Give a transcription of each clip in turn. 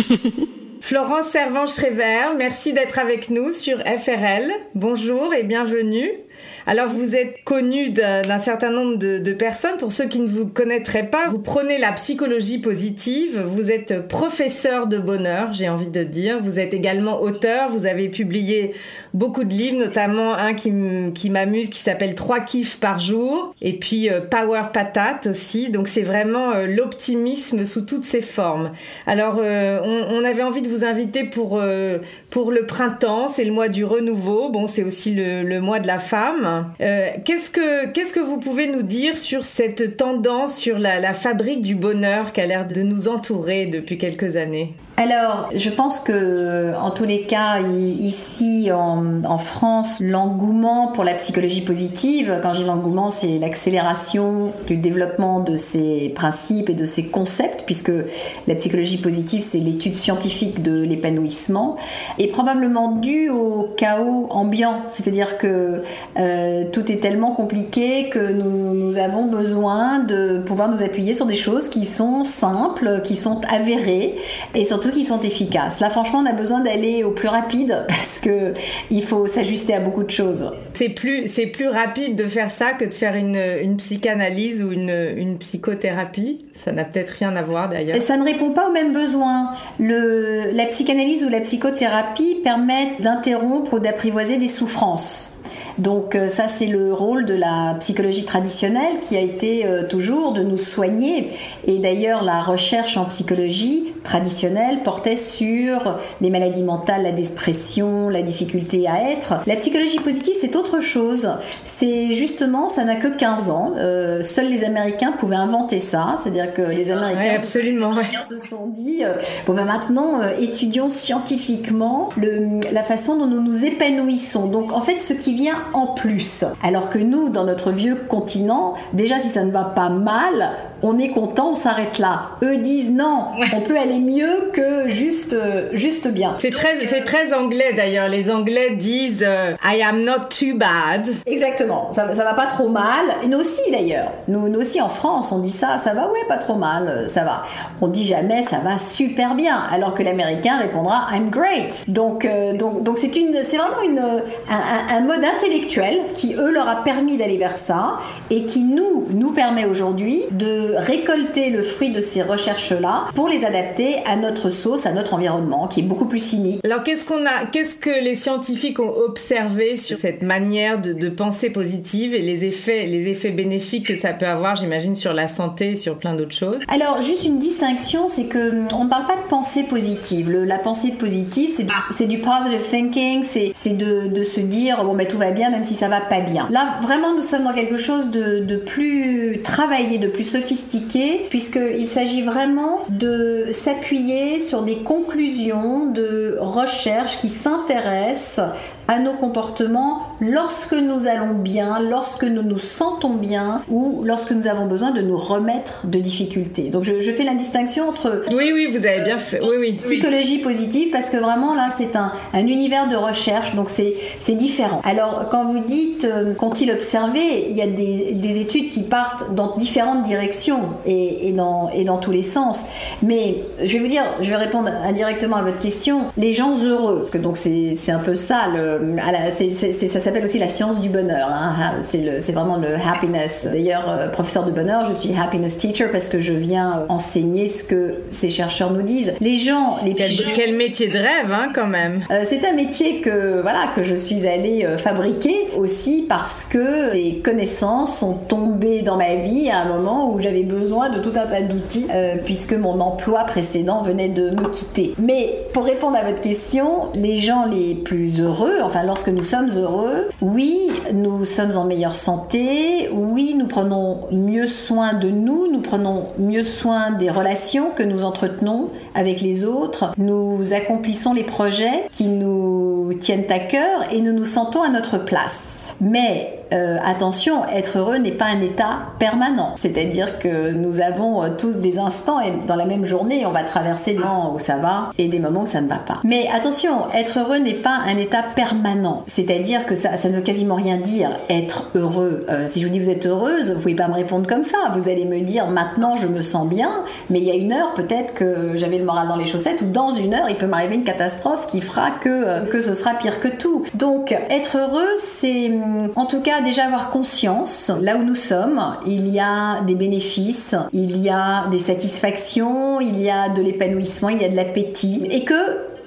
Florence Servan-Schreiber, merci d'être avec nous sur FRL. Bonjour et bienvenue. Alors vous êtes connu d'un certain nombre de, personnes. Pour ceux qui ne vous connaîtraient pas, vous prenez la psychologie positive. Vous êtes professeur de bonheur, j'ai envie de dire. Vous êtes également auteur. Vous avez publié beaucoup de livres, notamment un qui, m'amuse, qui s'appelle Trois kiffs par jour, et puis euh, Power Patate aussi. Donc c'est vraiment euh, l'optimisme sous toutes ses formes. Alors euh, on, avait envie de vous inviter pour pour le printemps. C'est le mois du renouveau. Bon, c'est aussi le, le mois de la femme. Euh, qu'est-ce que vous pouvez nous dire sur cette tendance sur la fabrique du bonheur qui a l'air de nous entourer depuis quelques années? Alors, je pense que, en tous les cas, ici en, France, l'engouement pour la psychologie positive, quand dis l'engouement, c'est l'accélération du développement de ces principes et de ces concepts, puisque la psychologie positive, c'est l'étude scientifique de l'épanouissement, est probablement due au chaos ambiant, c'est-à-dire que euh, tout est tellement compliqué que nous, nous avons besoin de pouvoir nous appuyer sur des choses qui sont simples, qui sont avérées, et surtout qui sont efficaces. Là, franchement, on a besoin d'aller au plus rapide parce que il faut s'ajuster à beaucoup de choses. C'est plus, c'est plus rapide de faire ça que de faire une, une psychanalyse ou une, une psychothérapie. Ça n'a peut-être rien à voir d'ailleurs. Ça ne répond pas aux mêmes besoins. Le, la psychanalyse ou la psychothérapie permettent d'interrompre ou d'apprivoiser des souffrances. Donc euh, ça, c'est le rôle de la psychologie traditionnelle qui a été euh, toujours de nous soigner. Et d'ailleurs, la recherche en psychologie traditionnelle portait sur les maladies mentales, la dépression, la difficulté à être. La psychologie positive, c'est autre chose. C'est justement, ça n'a que 15 ans. Euh, seuls les Américains pouvaient inventer ça. C'est-à-dire que les Américains, absolument, se sont dit, bon ben maintenant, étudions scientifiquement le, la façon dont nous nous épanouissons. Donc en fait, ce qui vient en plus. Alors que nous, dans notre vieux continent, déjà si ça ne va pas mal, on est content, on s'arrête là. Eux disent non, on peut aller mieux que juste, juste bien. C'est très, c'est très anglais d'ailleurs. Les Anglais disent euh, I am not too bad. Exactement. Ça, ça va pas trop mal. Et nous aussi d'ailleurs. Nous, nous aussi en France, on dit ça, ça va, ouais, pas trop mal, ça va. On dit jamais ça va super bien, alors que l'Américain répondra I'm great. Donc, euh, donc, donc c'est une, c'est vraiment une, un, un mode intellectuel qui eux leur a permis d'aller vers ça et qui nous, nous permet aujourd'hui de récolter le fruit de ces recherches-là pour les adapter à notre sauce, à notre environnement, qui est beaucoup plus cynique. Alors qu'est-ce qu'on a, qu'est-ce que les scientifiques ont observé sur cette manière de, de penser positive et les effets, les effets bénéfiques que ça peut avoir, j'imagine, sur la santé, sur plein d'autres choses? Alors juste une distinction, c'est que hum, on ne parle pas de pensée positive. la pensée positive, c'est du, du positive thinking, c'est, c'est de, de, se dire bon ben tout va bien même si ça va pas bien. Là vraiment nous sommes dans quelque chose de, de plus travaillé, de plus sophistiqué puisqu'il s'agit vraiment de s'appuyer sur des conclusions de recherche qui s'intéressent à nos comportements lorsque nous allons bien, lorsque nous nous sentons bien ou lorsque nous avons besoin de nous remettre de difficultés. Donc je, fais la distinction entre... Oui, oui, vous avez bien fait. Oui, oui. Psychologie positive parce que vraiment là c'est un, un, univers de recherche donc c'est différent. Alors quand vous dites euh, qu'ont-ils observé, il y a des, des, études qui partent dans différentes directions et, et, dans, et dans tous les sens. Mais je vais vous dire, je vais répondre indirectement à votre question. Les gens heureux, parce que donc c'est un peu ça le ça s'appelle aussi la science du bonheur. Hein. C'est vraiment le happiness. D'ailleurs, euh, professeur de bonheur, je suis happiness teacher parce que je viens enseigner ce que ces chercheurs nous disent. Les gens, les quel, quel métier de rêve, hein, quand même. Euh, c'est un métier que voilà que je suis allée euh, fabriquer aussi parce que ces connaissances sont tombées dans ma vie à un moment où j'avais besoin de tout un tas d'outils puisque mon emploi précédent venait de me quitter. Mais pour répondre à votre question, les gens les plus heureux, enfin lorsque nous sommes heureux, oui, nous sommes en meilleure santé, oui, nous prenons mieux soin de nous, nous prenons mieux soin des relations que nous entretenons avec les autres, nous accomplissons les projets qui nous tiennent à cœur et nous nous sentons à notre place. Mais euh, attention, être heureux n'est pas un état permanent. C'est-à-dire que nous avons euh, tous des instants et dans la même journée, on va traverser des moments où ça va et des moments où ça ne va pas. Mais attention, être heureux n'est pas un état permanent. C'est-à-dire que ça, ça ne veut quasiment rien dire être heureux. Euh, si je vous dis vous êtes heureuse, vous pouvez pas me répondre comme ça. Vous allez me dire maintenant je me sens bien, mais il y a une heure peut-être que j'avais le moral dans les chaussettes ou dans une heure il peut m'arriver une catastrophe qui fera que, que ce sera pire que tout. Donc être heureux, c'est en tout cas déjà avoir conscience, là où nous sommes, il y a des bénéfices, il y a des satisfactions, il y a de l'épanouissement, il y a de l'appétit, et que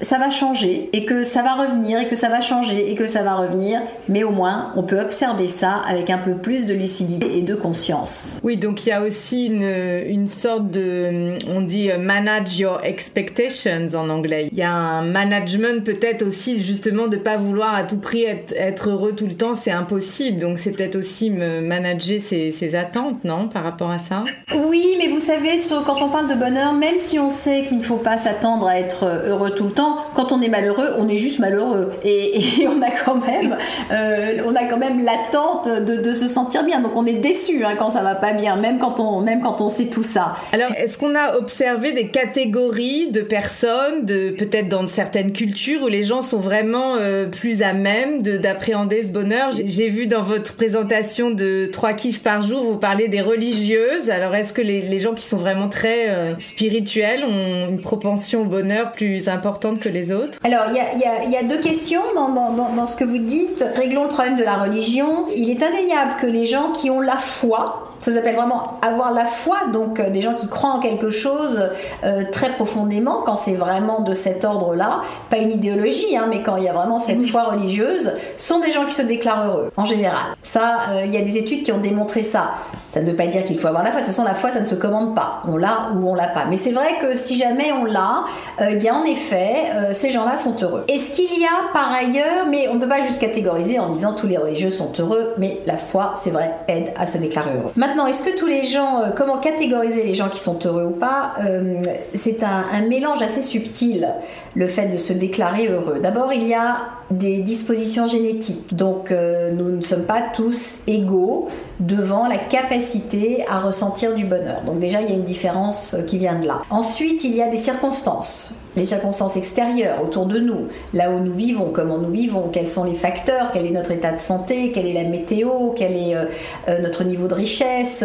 ça va changer et que ça va revenir et que ça va changer et que ça va revenir, mais au moins on peut observer ça avec un peu plus de lucidité et de conscience. Oui, donc il y a aussi une, une sorte de, on dit euh, manage your expectations en anglais. Il y a un management peut-être aussi justement de pas vouloir à tout prix être, être heureux tout le temps, c'est impossible. Donc c'est peut-être aussi manager ses, ses, attentes, non, par rapport à ça? Oui, mais vous savez, quand on parle de bonheur, même si on sait qu'il ne faut pas s'attendre à être heureux tout le temps, quand on est malheureux, on est juste malheureux. Et, on a quand même, euh, même l'attente de, se sentir bien. Donc on est déçu hein, quand ça va pas bien, même quand on, même quand on sait tout ça. Alors, est-ce qu'on a observé des catégories de personnes, de peut-être dans certaines cultures où les gens sont vraiment euh, plus à même d'appréhender ce bonheur? J'ai vu dans votre présentation de trois kiffs par jour, vous parlez des religieuses. Alors, est-ce que les, gens qui sont vraiment très euh, spirituels ont une propension au bonheur plus importante que les autres Alors, il y a, deux questions dans, dans, ce que vous dites. Réglons le problème de la religion. Il est indéniable que les gens qui ont la foi, ça s'appelle vraiment avoir la foi, donc euh, des gens qui croient en quelque chose euh, très profondément, quand c'est vraiment de cet ordre-là, pas une idéologie, hein, mais quand il y a vraiment cette foi religieuse, sont des gens qui se déclarent heureux, en général. Ça, euh, il y a des études qui ont démontré ça. Ça ne veut pas dire qu'il faut avoir la foi. De toute façon, la foi, ça ne se commande pas. On l'a ou on l'a pas. Mais c'est vrai que si jamais on l'a, eh bien, en effet, ces gens-là sont heureux. Est-ce qu'il y a par ailleurs, mais on ne peut pas juste catégoriser en disant tous les religieux sont heureux, mais la foi, c'est vrai, aide à se déclarer heureux. Maintenant, est-ce que tous les gens, euh, comment catégoriser les gens qui sont heureux ou pas euh, C'est un, mélange assez subtil, le fait de se déclarer heureux. D'abord, il y a des dispositions génétiques. Donc, euh, nous ne sommes pas tous égaux devant la capacité à ressentir du bonheur. Donc déjà, il y a une différence qui vient de là. Ensuite, il y a des circonstances les circonstances extérieures autour de nous, là où nous vivons, comment nous vivons, quels sont les facteurs, quel est notre état de santé, quelle est la météo, quel est euh, euh, notre niveau de richesse.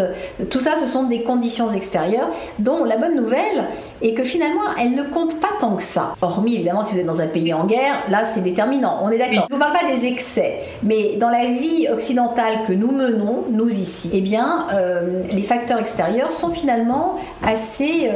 Tout ça, ce sont des conditions extérieures dont la bonne nouvelle est que finalement, elles ne comptent pas tant que ça. Hormis, évidemment, si vous êtes dans un pays en guerre, là, c'est déterminant. On est d'accord. Je ne vous parle pas des excès, mais dans la vie occidentale que nous menons, nous ici, eh bien, euh, les facteurs extérieurs sont finalement assez,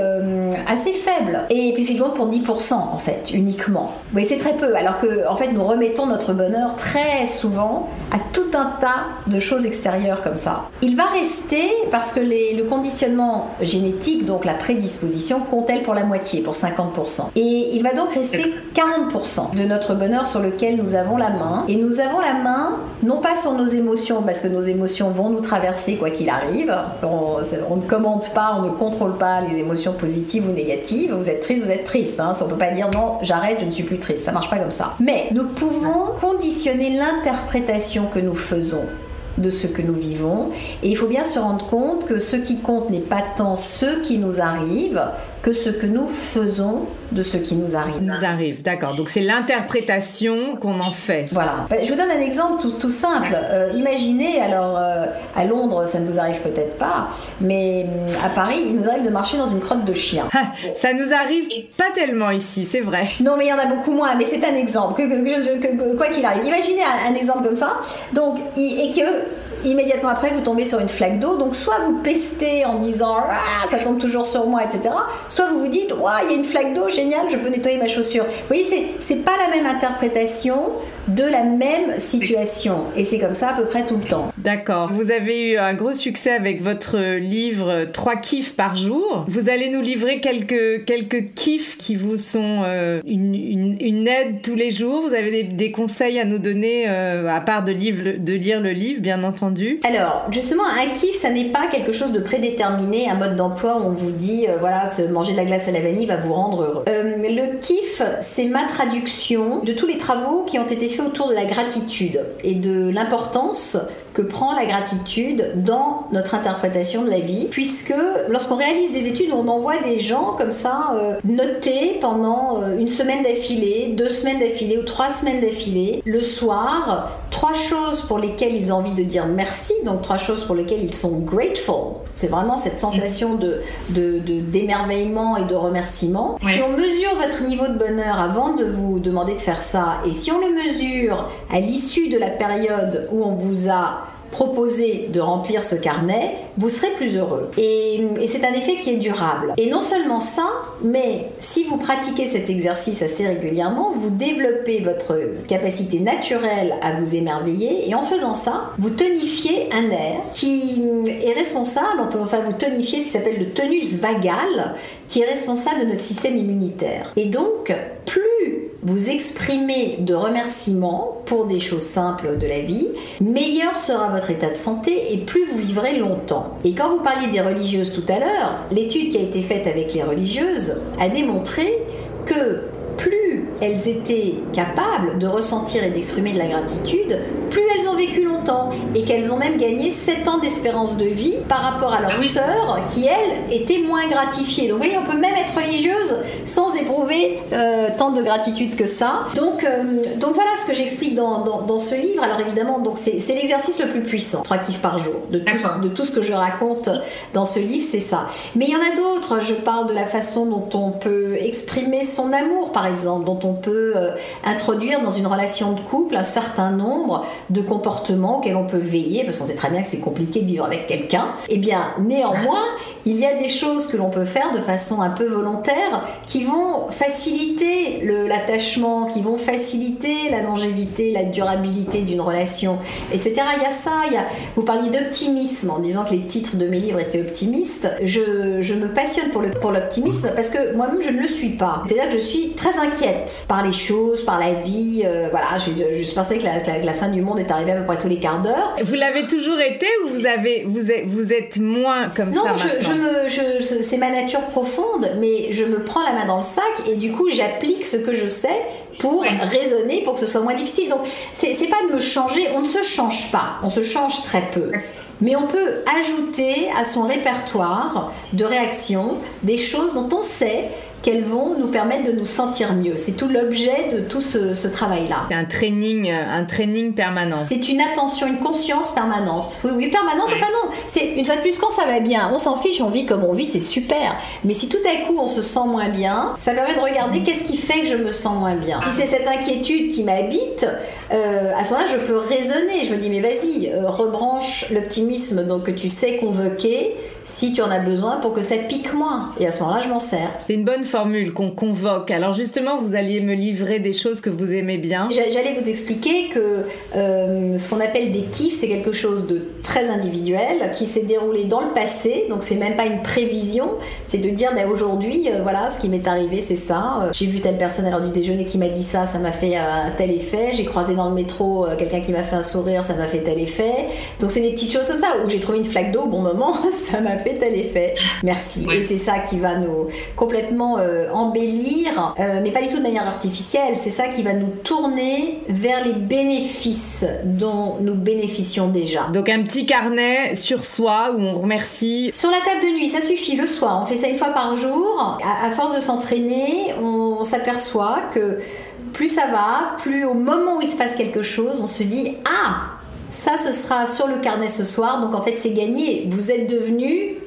assez faibles. Et puis, c'est compte pour 10 en fait, uniquement. Mais c'est très peu, alors que en fait nous remettons notre bonheur très souvent à tout un tas de choses extérieures comme ça. Il va rester, parce que le conditionnement génétique, donc la prédisposition, compte-elle pour la moitié, pour 50%. Et il va donc rester 40% de notre bonheur sur lequel nous avons la main. Et nous avons la main, non pas sur nos émotions, parce que nos émotions vont nous traverser quoi qu'il arrive. On, ne commande pas, on ne contrôle pas les émotions positives ou négatives. Vous êtes triste, vous êtes triste. Hein. On peut pas dire non, j'arrête, je ne suis plus triste. Ça marche pas comme ça. Mais nous pouvons conditionner l'interprétation que nous faisons de ce que nous vivons. Et il faut bien se rendre compte que ce qui compte n'est pas tant ce qui nous arrive que ce que nous faisons de ce qui nous arrive. Nous arrive, d'accord. Donc c'est l'interprétation qu'on en fait. Voilà. Bah, je vous donne un exemple tout, simple. Euh, imaginez, alors euh, à Londres, ça ne vous arrive peut-être pas, mais hum, à Paris, il nous arrive de marcher dans une crotte de chien. ça nous arrive pas tellement ici, c'est vrai. Non, mais il y en a beaucoup moins, mais c'est un exemple. Que, quoi qu'il arrive. Imaginez un, exemple comme ça. Donc, et que immédiatement après, vous tombez sur une flaque d'eau. Donc, soit vous pestez en disant ah, ça tombe toujours sur moi, etc. Soit vous vous dites il y a une flaque d'eau, génial, je peux nettoyer ma chaussure. Vous voyez, c'est pas la même interprétation de la même situation. Et c'est comme ça à peu près tout le temps. D'accord. Vous avez eu un gros succès avec votre livre 3 kiffs par jour. Vous allez nous livrer quelques, quelques kiffs qui vous sont euh, une, une, aide tous les jours. Vous avez des, conseils à nous donner, euh, à part de, de lire le livre, bien entendu. Alors, justement, un kiff, ça n'est pas quelque chose de prédéterminé, un mode d'emploi où on vous dit, euh, voilà, manger de la glace à la vanille va vous rendre heureux. le kiff, c'est ma traduction de tous les travaux qui ont été autour de la gratitude et de l'importance que prend la gratitude dans notre interprétation de la vie, puisque lorsqu'on réalise des études, on envoie des gens comme ça euh, noter pendant euh, une semaine d'affilée, deux semaines d'affilée ou trois semaines d'affilée, le soir, trois choses pour lesquelles ils ont envie de dire merci, donc trois choses pour lesquelles ils sont grateful. C'est vraiment cette sensation de, d'émerveillement et de remerciement. Si on mesure votre niveau de bonheur avant de vous demander de faire ça, et si on le mesure à l'issue de la période où on vous a proposer de remplir ce carnet, vous serez plus heureux. Et, c'est un effet qui est durable. Et non seulement ça, mais si vous pratiquez cet exercice assez régulièrement, vous développez votre capacité naturelle à vous émerveiller. Et en faisant ça, vous tonifiez un air qui est responsable, enfin vous tonifiez ce qui s'appelle le tonus vagal, qui est responsable de notre système immunitaire. Et donc, plus vous exprimez de remerciements pour des choses simples de la vie, meilleur sera votre état de santé et plus vous vivrez longtemps. Et quand vous parliez des religieuses tout à l'heure, l'étude qui a été faite avec les religieuses a démontré que plus elles étaient capables de ressentir et d'exprimer de la gratitude, plus elles vécu longtemps et qu'elles ont même gagné 7 ans d'espérance de vie par rapport à leurs ah sœurs qui, elles, étaient moins gratifiées. Donc vous voyez, on peut même être religieuse sans éprouver euh, tant de gratitude que ça. Donc, euh, donc voilà ce que j'explique dans, dans, ce livre. Alors évidemment, donc c'est, l'exercice le plus puissant, trois kiffs par jour. De tout, de tout ce que je raconte dans ce livre, c'est ça. Mais il y en a d'autres. Je parle de la façon dont on peut exprimer son amour, par exemple, dont on peut euh, introduire dans une relation de couple un certain nombre de comportements auxquels on peut veiller, parce qu'on sait très bien que c'est compliqué de vivre avec quelqu'un. Eh bien, néanmoins, il y a des choses que l'on peut faire de façon un peu volontaire qui vont faciliter l'attachement, qui vont faciliter la longévité, la durabilité d'une relation, etc. Il y a ça, il y a, vous parliez d'optimisme en disant que les titres de mes livres étaient optimistes. Je, me passionne pour l'optimisme parce que moi-même je ne le suis pas. C'est-à-dire que je suis très inquiète par les choses, par la vie. Euh, voilà, je, je, suis persuadée que la, que la fin du monde est arrivée à peu près tous les quarts d'heure. Vous l'avez toujours été ou vous avez vous êtes, vous êtes moins comme ça Non, je, je, me, je, c'est ma nature profonde, mais je me prends la main dans le sac et du coup j'applique ce que je sais pour raisonner, pour que ce soit moins difficile. Donc c'est pas de me changer, on ne se change pas, on se change très peu. Mais on peut ajouter à son répertoire de réactions des choses dont on sait qu'elles vont nous permettre de nous sentir mieux. C'est tout l'objet de tout ce, travail-là. C'est un training, euh, un training permanent. C'est une attention, une conscience permanente. Oui, oui, permanente. Enfin non, c'est une fois de plus quand ça va bien, on s'en fiche, on vit comme on vit, c'est super. Mais si tout à coup on se sent moins bien, ça permet de regarder qu'est-ce qui fait que je me sens moins bien. Si c'est cette inquiétude qui m'habite, euh, à ce moment-là, je peux raisonner. Je me dis mais vas-y, euh, rebranche l'optimisme donc que tu sais convoquer si tu en as besoin pour que ça pique moins. Et à ce moment-là, je m'en sers. C'est une bonne formule qu'on convoque. Alors justement, vous alliez me livrer des choses que vous aimez bien. J'allais vous expliquer que euh, ce qu'on appelle des kiffs, c'est quelque chose de très individuel qui s'est déroulé dans le passé. Donc c'est même pas une prévision. C'est de dire, ben, aujourd'hui, euh, voilà, ce qui m'est arrivé, c'est ça. Euh, j'ai vu telle personne à l'heure du déjeuner qui m'a dit ça, ça m'a fait un tel effet. J'ai croisé dans le métro quelqu'un qui m'a fait un sourire, ça m'a fait tel effet. Donc c'est des petites choses comme ça. Ou j'ai trouvé une flaque d'eau au bon moment, ça m'a fait tel effet. Merci. Et c'est ça qui va nous complètement euh, embellir, euh, mais pas du tout de manière artificielle. C'est ça qui va nous tourner vers les bénéfices dont nous bénéficions déjà. Donc un petit carnet sur soi où on remercie. Sur la table de nuit, ça suffit le soir. On fait ça une fois par jour. À, force de s'entraîner, on s'aperçoit que plus ça va, plus au moment où il se passe quelque chose, on se dit ah ça, ce sera sur le carnet ce soir. Donc en fait, c'est gagné. Vous êtes devenu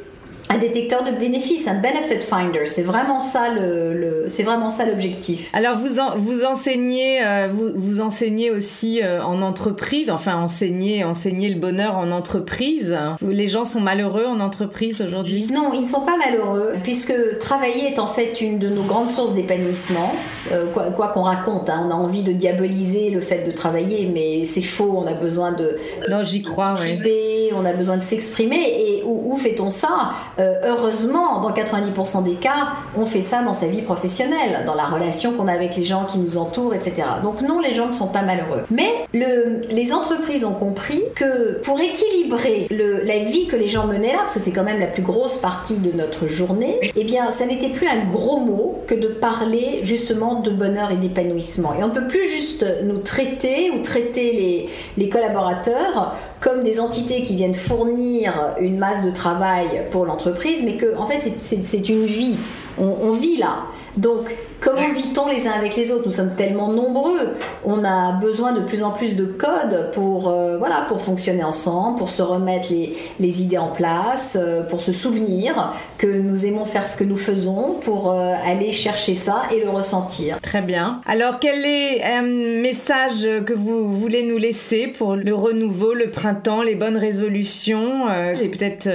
un détecteur de bénéfices, un benefit finder. C'est vraiment ça le, c'est vraiment ça l'objectif. Alors vous vous enseignez euh, vous, vous enseignez aussi euh, en entreprise, enfin enseigner enseigner le bonheur en entreprise. Les gens sont malheureux en entreprise aujourd'hui? Non, ils ne sont pas malheureux puisque travailler est en fait une de nos grandes sources d'épanouissement. Euh, quoi qu'on raconte, hein. on a envie de diaboliser le fait de travailler, mais c'est faux. On a besoin de non, j'y crois. Oui. On a besoin de s'exprimer et où, où fait-on ça? Euh, heureusement, dans 90% des cas, on fait ça dans sa vie professionnelle, dans la relation qu'on a avec les gens qui nous entourent, etc. Donc non, les gens ne sont pas malheureux. Mais les entreprises ont compris que pour équilibrer la vie que les gens menaient là, parce que c'est quand même la plus grosse partie de notre journée, eh bien, ça n'était plus un gros mot que de parler justement de bonheur et d'épanouissement. Et on ne peut plus juste nous traiter ou traiter les, les collaborateurs comme des entités qui viennent fournir une masse de travail pour l'entreprise, mais que en fait c'est une vie. On, vit là. Donc, comment vit-on les uns avec les autres? Nous sommes tellement nombreux. On a besoin de plus en plus de codes pour, euh, voilà, pour fonctionner ensemble, pour se remettre les, les idées en place, euh, pour se souvenir que nous aimons faire ce que nous faisons, pour euh, aller chercher ça et le ressentir. Très bien. Alors, quel est un message que vous voulez nous laisser pour le renouveau, le printemps, les bonnes résolutions? J'ai peut-être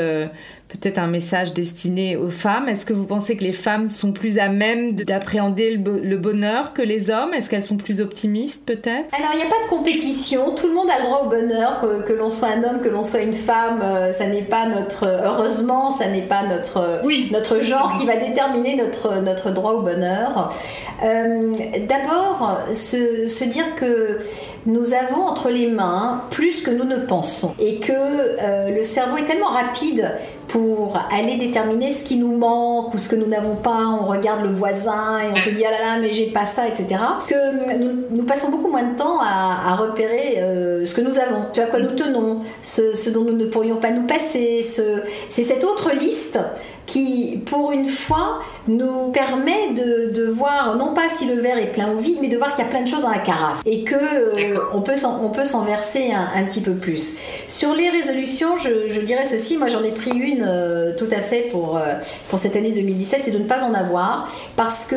peut-être un message destiné aux femmes. Est-ce que vous pensez que les femmes sont plus à même d'appréhender le bonheur que les hommes? Est-ce qu'elles sont plus optimistes peut-être? Alors il n'y a pas de compétition, tout le monde a le droit au bonheur, que, l'on soit un homme, que l'on soit une femme, euh, ça n'est pas notre, heureusement, ça n'est pas notre, notre genre qui va déterminer notre, notre droit au bonheur. Euh, d'abord, se, se dire que nous avons entre les mains plus que nous ne pensons et que euh, le cerveau est tellement rapide pour aller déterminer ce qui nous manque ou ce que nous n'avons pas. On regarde le voisin et on se dit ah là là mais j'ai pas ça etc. Que nous, passons beaucoup moins de temps à, repérer euh, ce que nous avons, ce à quoi nous tenons, ce, dont nous ne pourrions pas nous passer. Ce, c'est cette autre liste qui, pour une fois, nous permet de, de, voir non pas si le verre est plein ou vide, mais de voir qu'il y a plein de choses dans la carafe et que euh, on peut s'en, verser un, un, petit peu plus. Sur les résolutions, je, je dirais ceci. Moi, j'en ai pris une euh, tout à fait pour euh, pour cette année 2017, c'est de ne pas en avoir parce que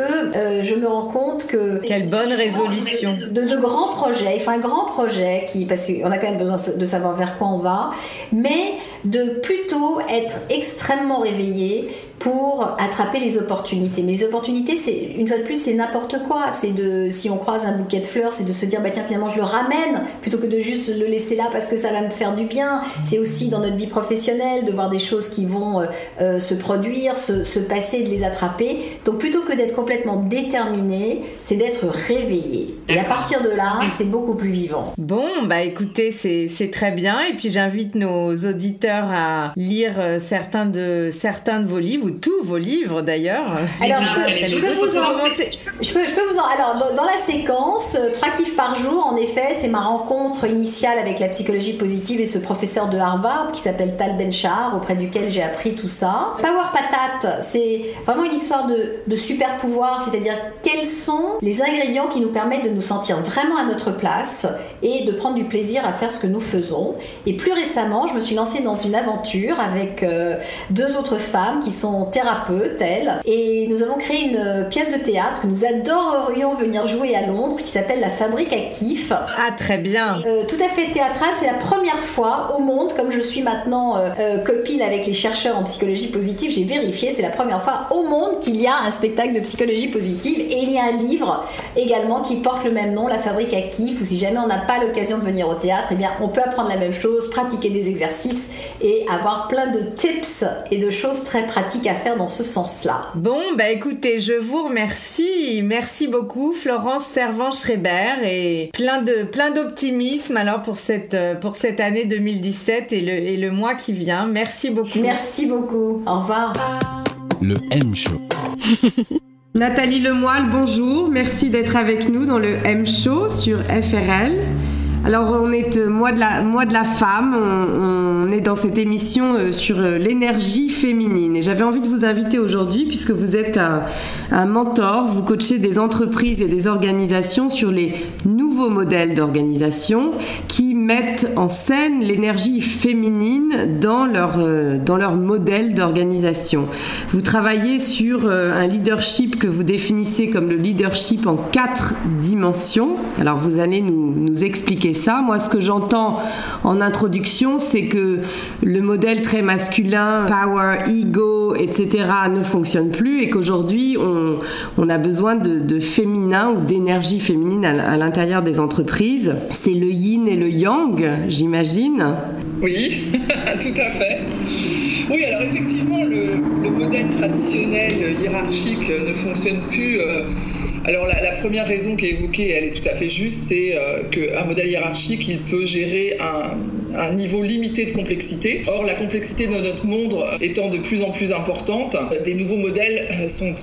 je me rends compte que quelle bonne résolution de, de grands projets, enfin un grand projet qui parce qu'on a quand même besoin de savoir vers quoi on va, mais de plutôt être extrêmement réveillé pour attraper les opportunités. Mais les opportunités, c'est une fois de plus, c'est n'importe quoi. C'est de, si on croise un bouquet de fleurs, c'est de se dire, bah tiens, finalement, je le ramène plutôt que de juste le laisser là parce que ça va me faire du bien. C'est aussi dans notre vie professionnelle de voir des choses qui vont euh, euh, se produire, se, se, passer, de les attraper. Donc plutôt que d'être complètement déterminé, c'est d'être réveillé. Et à partir de là, c'est beaucoup plus vivant. Bon, bah écoutez, c'est très bien. Et puis j'invite nos auditeurs à lire euh, certains de certains de vos livres, ou tous vos livres d'ailleurs. Alors, je peux, je peux vous en. Je peux, vous en. Alors, dans, la séquence, euh, trois kiffs par jour, en effet, c'est ma rencontre initiale avec la psychologie positive et ce professeur de Harvard qui s'appelle Tal Benchar, auprès duquel j'ai appris tout ça. Power Patate, c'est vraiment une histoire de, de super pouvoir, c'est-à-dire quels sont les ingrédients qui nous permettent de nous sentir vraiment à notre place et de prendre du plaisir à faire ce que nous faisons. Et plus récemment, je me suis lancée dans une aventure avec euh, deux autres femmes qui sont thérapeutes, elles. Et nous avons créé une pièce de théâtre que nous adorerions venir jouer à Londres qui s'appelle La Fabrique à Kiff. Ah, très bien. Euh, tout à fait théâtral. C'est la première fois au monde, comme je suis maintenant euh, euh, copine avec les chercheurs en psychologie positive, j'ai vérifié, c'est la première fois au monde qu'il y a un spectacle de psychologie positive. Et il y a un livre également qui porte le même nom, La Fabrique à Kiff, ou si jamais on n'a pas l'occasion de venir au théâtre, eh bien on peut apprendre la même chose, pratiquer des exercices et avoir plein de tips et de choses très pratique à faire dans ce sens-là. Bon, bah écoutez, je vous remercie. Merci beaucoup, Florence Servan-Schreiber, et plein de plein d'optimisme alors pour cette pour cette année 2017 et le et le mois qui vient. Merci beaucoup. Merci beaucoup. Au revoir. Le M Show. Nathalie Lemoyle, bonjour. Merci d'être avec nous dans le M Show sur FRL. Alors on est euh, mois de la, de la femme, on, est dans cette émission euh, sur euh, l'énergie féminine et j'avais envie de vous inviter aujourd'hui puisque vous êtes un, un, mentor, vous coachez des entreprises et des organisations sur les nouveaux modèles d'organisation qui mettent en scène l'énergie féminine dans leur, dans leur modèle d'organisation. Vous travaillez sur un leadership que vous définissez comme le leadership en quatre dimensions. Alors vous allez nous, nous expliquer ça. Moi, ce que j'entends en introduction, c'est que le modèle très masculin, power, ego, etc., ne fonctionne plus et qu'aujourd'hui, on, on, a besoin de, féminin ou d'énergie féminine à, l'intérieur des entreprises. C'est le yin et le yang, j'imagine. Oui, tout à fait. Oui, alors effectivement, le, modèle traditionnel hiérarchique ne fonctionne plus. Euh, alors la, première raison qui est évoquée, elle est tout à fait juste, c'est euh, qu'un modèle hiérarchique, il peut gérer un, un niveau limité de complexité. Or, la complexité de notre monde étant de plus en plus importante, des nouveaux modèles sont,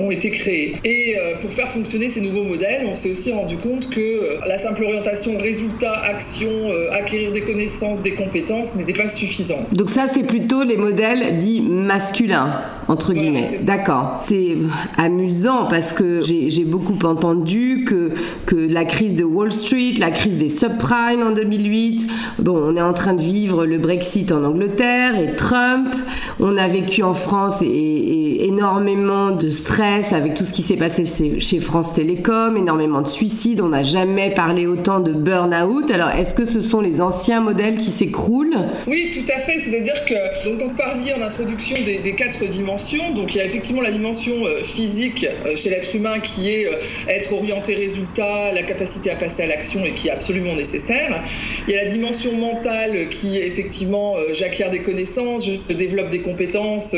ont été créés. Et pour faire fonctionner ces nouveaux modèles, on s'est aussi rendu compte que la simple orientation résultat, action, acquérir des connaissances, des compétences n'était pas suffisante. Donc ça, c'est plutôt les modèles dits masculins, entre guillemets. D'accord. C'est amusant parce que j'ai beaucoup entendu que, que la crise de Wall Street, la crise des subprimes en 2008, bon, on est en train de vivre le Brexit en Angleterre et Trump. On a vécu en France et, énormément de stress avec tout ce qui s'est passé chez, France Télécom, énormément de suicides. On n'a jamais parlé autant de burn-out. Alors, est-ce que ce sont les anciens modèles qui s'écroulent? Oui, tout à fait. C'est-à-dire que, donc, on parlait en introduction des, quatre dimensions. Donc, il y a effectivement la dimension euh, physique euh, chez l'être humain qui est euh, être orienté résultat, la capacité à passer à l'action et qui est absolument nécessaire. Il y a la dimension mentale qui effectivement, j'acquiers des connaissances, je développe des compétences,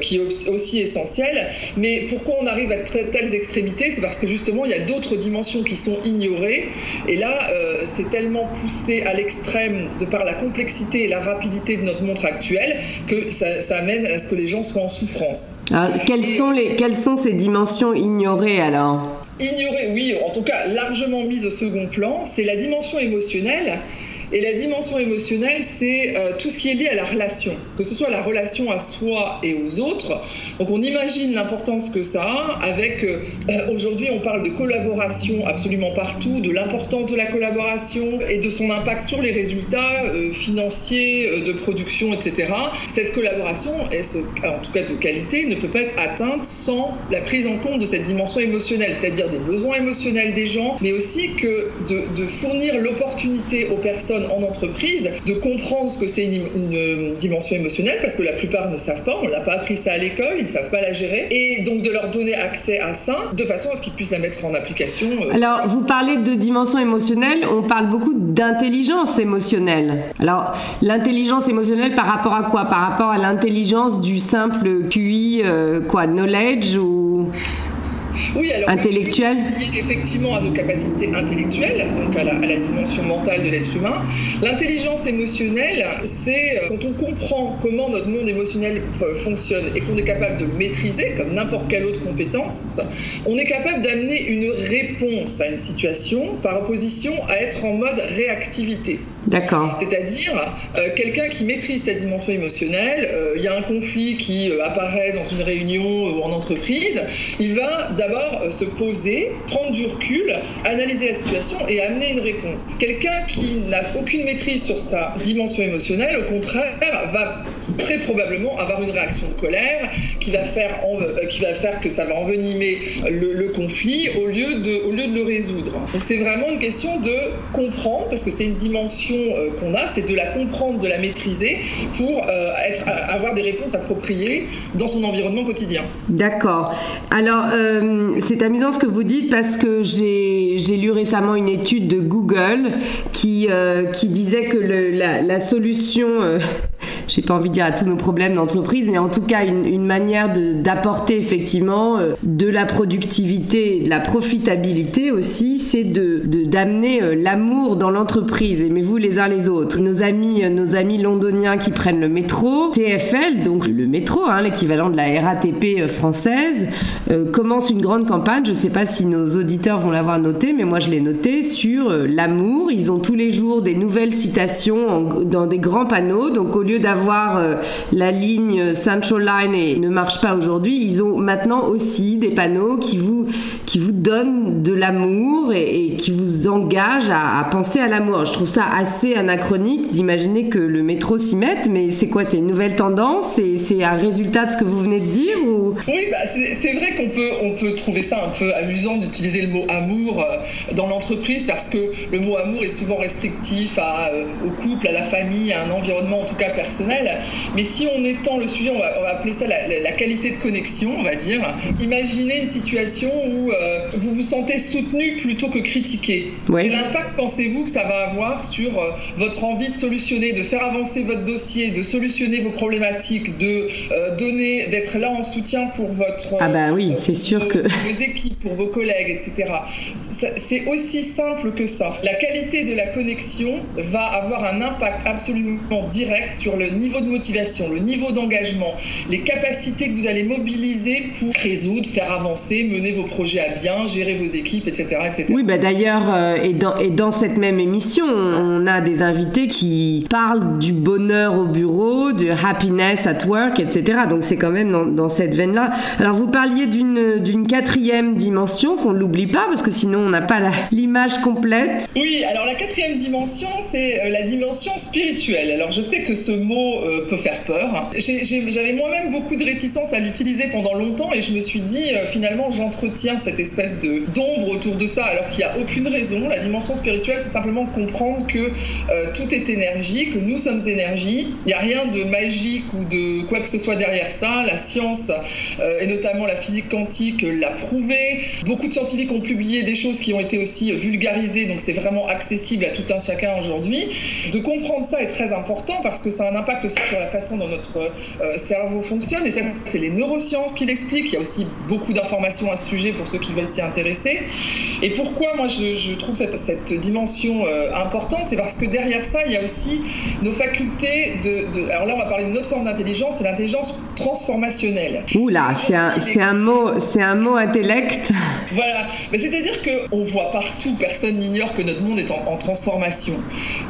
qui est aussi essentielle. Mais pourquoi on arrive à telles extrémités? C'est parce que justement, il y a d'autres dimensions qui sont ignorées. Et là, c'est tellement poussé à l'extrême de par la complexité et la rapidité de notre montre actuelle que ça, amène à ce que les gens soient en souffrance. quelles, sont les, quelles sont ces dimensions ignorées alors? Ignorées, oui, en tout cas largement mises au second plan, c'est la dimension émotionnelle et la dimension émotionnelle, c'est euh, tout ce qui est lié à la relation, que ce soit la relation à soi et aux autres. Donc on imagine l'importance que ça a avec, euh, euh, aujourd'hui on parle de collaboration absolument partout, de l'importance de la collaboration et de son impact sur les résultats financiers, de production, etc. Cette collaboration, en tout cas de qualité, ne peut pas être atteinte sans la prise en compte de cette dimension émotionnelle, c'est-à-dire des besoins émotionnels des gens, mais aussi que de, de fournir l'opportunité aux personnes en entreprise de comprendre ce que c'est une, dimension émotionnelle parce que la plupart ne savent pas, on l'a pas appris ça à l'école, ils ne savent pas la gérer et donc de leur donner accès à ça de façon à ce qu'ils puissent la mettre en application. Euh. Alors vous parlez de dimension émotionnelle, on parle beaucoup d'intelligence émotionnelle. Alors l'intelligence émotionnelle par rapport à quoi? Par rapport à l'intelligence du simple QI euh, quoi? Knowledge oui, alors, intellectuelle effectivement à nos capacités intellectuelles, donc à la, à la dimension mentale de l'être humain. L'intelligence émotionnelle, c'est euh, quand on comprend comment notre monde émotionnel fonctionne et qu'on est capable de le maîtriser, comme n'importe quelle autre compétence, on est capable d'amener une réponse à une situation par opposition à être en mode réactivité. D'accord. C'est-à-dire, euh, quelqu'un qui maîtrise cette dimension émotionnelle, euh, il y a un conflit qui apparaît dans une réunion ou en entreprise, il va d'abord euh, se poser, prendre du recul, analyser la situation et amener une réponse. Quelqu'un qui n'a aucune maîtrise sur sa dimension émotionnelle, au contraire, va très probablement avoir une réaction de colère qui va faire, euh, qui que ça va envenimer le, conflit au lieu, de, le résoudre. Donc c'est vraiment une question de comprendre, parce que c'est une dimension euh, qu'on a, c'est de la comprendre, de la maîtriser pour être, avoir des réponses appropriées dans son environnement quotidien. D'accord. Alors, euh, c'est amusant ce que vous dites parce que j'ai lu récemment une étude de Google qui, euh, disait que la, solution, euh, j'ai pas envie de dire à tous nos problèmes d'entreprise, mais en tout cas une, manière d'apporter effectivement de la productivité de la profitabilité aussi, c'est de d'amener l'amour dans l'entreprise. Aimez-vous les uns les autres. Nos amis, nos amis londoniens qui prennent le métro, TFL, donc le métro, hein, l'équivalent de la RATP française, commence une grande campagne, je sais pas si nos auditeurs vont l'avoir noté, mais moi je l'ai noté, sur euh, l'amour. Ils ont tous les jours des nouvelles citations dans des grands panneaux. Donc au lieu d'avoir euh, la ligne Central Line et ne marche pas aujourd'hui, ils ont maintenant aussi des panneaux qui vous, qui vous donnent de l'amour et, qui vous engagent à, penser à l'amour. Je trouve ça assez anachronique d'imaginer que le métro s'y mette, mais c'est quoi C'est une nouvelle tendance? C'est un résultat de ce que vous venez de dire ou... Oui, bah c'est vrai qu'on peut, on peut trouver ça un peu amusant d'utiliser le mot amour euh, dans l'entreprise parce que le mot amour est souvent restrictif à, euh, au couple, à la famille, à un environnement en tout cas personnel personnel. Mais si on étend le sujet, on va, appeler ça la, qualité de connexion, on va dire. Imaginez une situation où euh, vous vous sentez soutenu plutôt que critiqué. Quel impact pensez-vous que ça va avoir sur euh, votre envie de solutionner, de faire avancer votre dossier, de solutionner vos problématiques, de euh, donner, d'être là en soutien pour votre ah bah oui, c'est sûr que vos équipes, pour vos collègues, etc. C'est aussi simple que ça. La qualité de la connexion va avoir un impact absolument direct sur le niveau de motivation, le niveau d'engagement, les capacités que vous allez mobiliser pour résoudre, faire avancer, mener vos projets à bien, gérer vos équipes, etc. etc. Oui, bah d'ailleurs, euh, et, dans, et dans cette même émission, on a des invités qui parlent du bonheur au bureau, du happiness at work, etc. Donc c'est quand même dans, dans cette veine-là. Alors vous parliez d'une quatrième dimension qu'on ne l'oublie pas parce que sinon on n'a pas l'image complète. Oui, alors la quatrième dimension, c'est euh, la dimension spirituelle. Alors je sais que ce mot euh, peut faire peur. J'avais moi-même beaucoup de réticence à l'utiliser pendant longtemps et je me suis dit euh, finalement j'entretiens cette espèce de d'ombre autour de ça alors qu'il n'y a aucune raison. La dimension spirituelle, c'est simplement comprendre que tout est énergie, que nous sommes énergie. Il n'y a rien de magique ou de quoi que ce soit derrière ça. La science et notamment la physique quantique l'a prouvé. Beaucoup de scientifiques ont publié des choses qui ont été aussi vulgarisées, donc c'est vraiment accessible à tout un chacun aujourd'hui. De comprendre ça est très important parce que ça a un impact aussi sur la façon dont notre euh, cerveau fonctionne. Et ça, c'est les neurosciences qui l'expliquent. Il y a aussi beaucoup d'informations à ce sujet pour ceux qui veulent s'y intéresser. Et pourquoi moi je, trouve cette, cette dimension euh, importante C'est parce que derrière ça, il y a aussi nos facultés de, Alors là, on va parler d'une autre forme d'intelligence, c'est l'intelligence transformationnelle. Oula, c'est un, un, mot, c'est un mot intellect. Voilà, mais c'est-à-dire qu'on voit partout, personne n'ignore que notre monde est en, en transformation.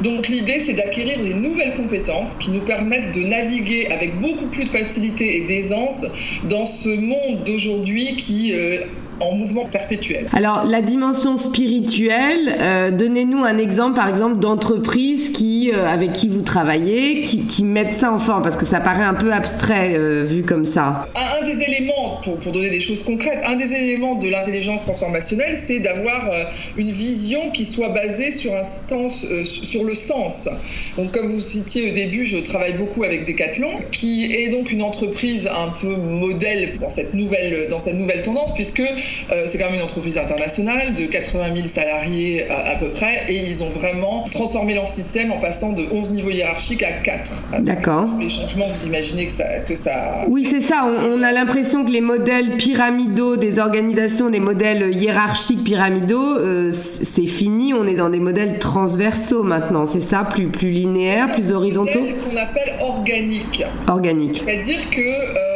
Donc l'idée, c'est d'acquérir des nouvelles compétences qui nous permettent de naviguer avec beaucoup plus de facilité et d'aisance dans ce monde d'aujourd'hui qui euh, en mouvement perpétuel. Alors la dimension spirituelle, euh, donnez-nous un exemple par exemple d'entreprise qui, euh, avec qui vous travaillez, qui, qui, mettent ça en forme, parce que ça paraît un peu abstrait euh, vu comme ça. Un, des éléments, pour, pour, donner des choses concrètes, un des éléments de l'intelligence transformationnelle, c'est d'avoir une vision qui soit basée sur, un sens, sur le sens. Donc comme vous citiez au début, je travaille beaucoup avec Decathlon, qui est donc une entreprise un peu modèle dans cette nouvelle, dans cette nouvelle tendance, puisque euh, c'est quand même une entreprise internationale de 80 000 salariés à, peu près et ils ont vraiment transformé leur système en passant de 11 niveaux hiérarchiques à 4. D'accord. les changements, vous imaginez que ça. Que ça... Oui, c'est ça. On, a l'impression que les modèles pyramidaux des organisations, les modèles hiérarchiques pyramidaux, euh, c'est fini. On est dans des modèles transversaux maintenant. C'est ça, plus, plus linéaires, plus horizontaux? Qu'on appelle organique. Organique. C'est-à-dire que. Euh,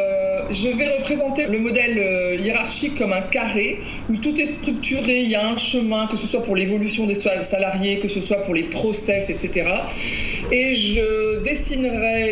je vais représenter le modèle euh, hiérarchique comme un carré où tout est structuré, il y a un chemin, que ce soit pour l'évolution des salariés, que ce soit pour les process, etc. Et je dessinerai